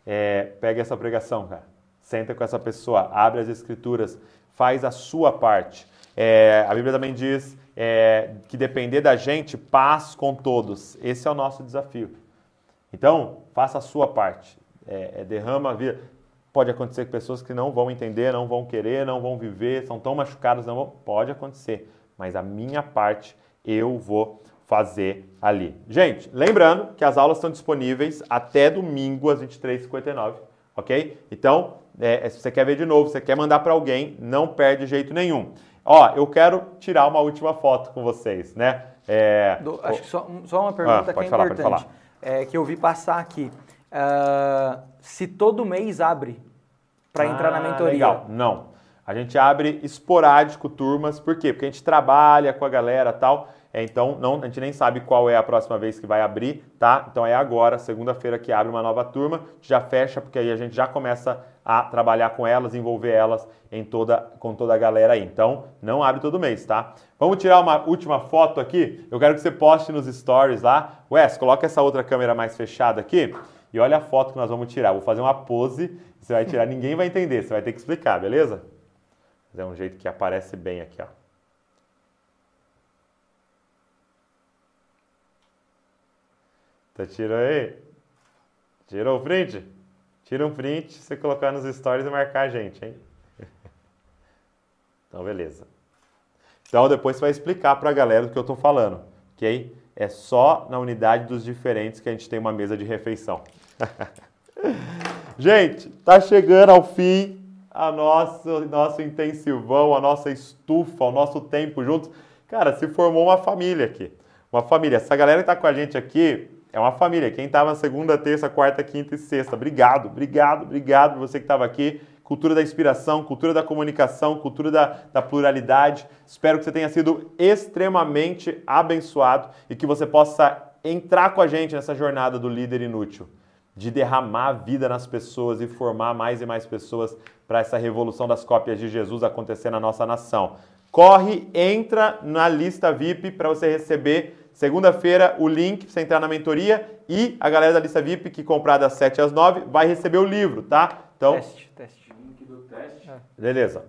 é, pega essa pregação, cara. Senta com essa pessoa, abre as escrituras, faz a sua parte. É, a Bíblia também diz é, que depender da gente, paz com todos. Esse é o nosso desafio. Então, faça a sua parte. É, é, derrama a vida. Pode acontecer com pessoas que não vão entender, não vão querer, não vão viver, são tão machucadas, não vão. Pode acontecer. Mas a minha parte eu vou fazer ali. Gente, lembrando que as aulas estão disponíveis até domingo às 23h59, ok? Então, é, se você quer ver de novo, se você quer mandar para alguém, não perde jeito nenhum. Ó, eu quero tirar uma última foto com vocês, né? É... Do, acho que só, só uma pergunta ah, que é falar, importante, é, que eu vi passar aqui. Uh, se todo mês abre para ah, entrar na ah, mentoria? Legal. Não. A gente abre esporádico turmas, por quê? Porque a gente trabalha com a galera tal. É, então, não, a gente nem sabe qual é a próxima vez que vai abrir, tá? Então é agora, segunda-feira, que abre uma nova turma, já fecha, porque aí a gente já começa a trabalhar com elas, envolver elas em toda, com toda a galera aí. Então, não abre todo mês, tá? Vamos tirar uma última foto aqui? Eu quero que você poste nos stories lá. Wes, coloca essa outra câmera mais fechada aqui e olha a foto que nós vamos tirar. Vou fazer uma pose, você vai tirar, ninguém vai entender, você vai ter que explicar, beleza? É um jeito que aparece bem aqui, ó. Tá tirou aí? Tirou o print? Tira um print, você colocar nos stories e marcar a gente, hein? Então, beleza. Então, depois você vai explicar para a galera do que eu estou falando, ok? É só na unidade dos diferentes que a gente tem uma mesa de refeição. gente, tá chegando ao fim a nosso, nosso intensivão, a nossa estufa, o nosso tempo juntos. Cara, se formou uma família aqui. Uma família. Essa galera que tá com a gente aqui, é uma família. Quem estava segunda, terça, quarta, quinta e sexta. Obrigado, obrigado, obrigado você que estava aqui. Cultura da inspiração, cultura da comunicação, cultura da, da pluralidade. Espero que você tenha sido extremamente abençoado e que você possa entrar com a gente nessa jornada do líder inútil, de derramar vida nas pessoas e formar mais e mais pessoas para essa revolução das cópias de Jesus acontecer na nossa nação. Corre, entra na lista VIP para você receber Segunda-feira, o link para você entrar na mentoria e a galera da lista VIP que comprar das 7 às 9 vai receber o livro, tá? Então, teste, teste. Link do teste. Beleza.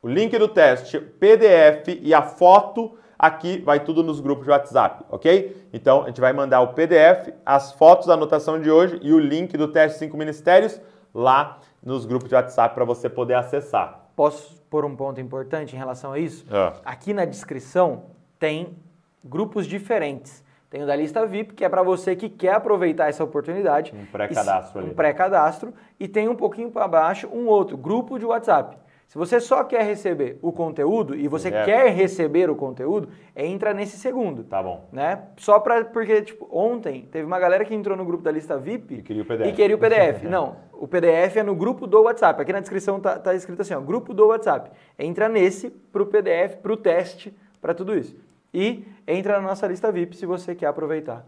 O link do teste, PDF e a foto aqui vai tudo nos grupos de WhatsApp, ok? Então a gente vai mandar o PDF, as fotos da anotação de hoje e o link do teste 5 ministérios lá nos grupos de WhatsApp para você poder acessar. Posso pôr um ponto importante em relação a isso? É. Aqui na descrição tem grupos diferentes. Tem o da lista VIP, que é para você que quer aproveitar essa oportunidade. Um pré-cadastro ali. Um pré-cadastro. E tem um pouquinho para baixo um outro, grupo de WhatsApp. Se você só quer receber o conteúdo e você É. quer receber o conteúdo, entra nesse segundo. Tá bom. Né? Só para porque tipo, ontem teve uma galera que entrou no grupo da lista VIP E queria o PDF. e queria o PDF. Não, o PDF é no grupo do WhatsApp. Aqui na descrição tá, tá escrito assim, ó, grupo do WhatsApp. Entra nesse pro PDF, pro teste, para tudo isso. E entra na nossa lista VIP se você quer aproveitar,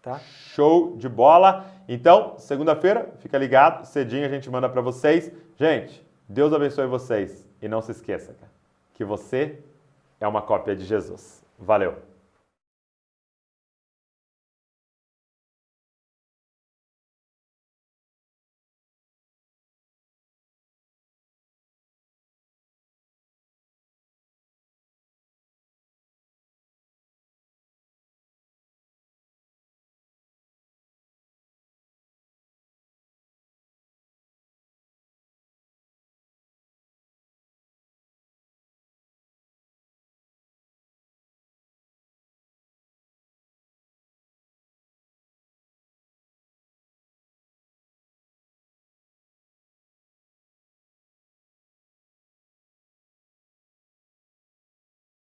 tá? Show de bola. Então, segunda-feira, fica ligado, cedinho a gente manda para vocês. Gente, Deus abençoe vocês e não se esqueça, que você é uma cópia de Jesus. Valeu.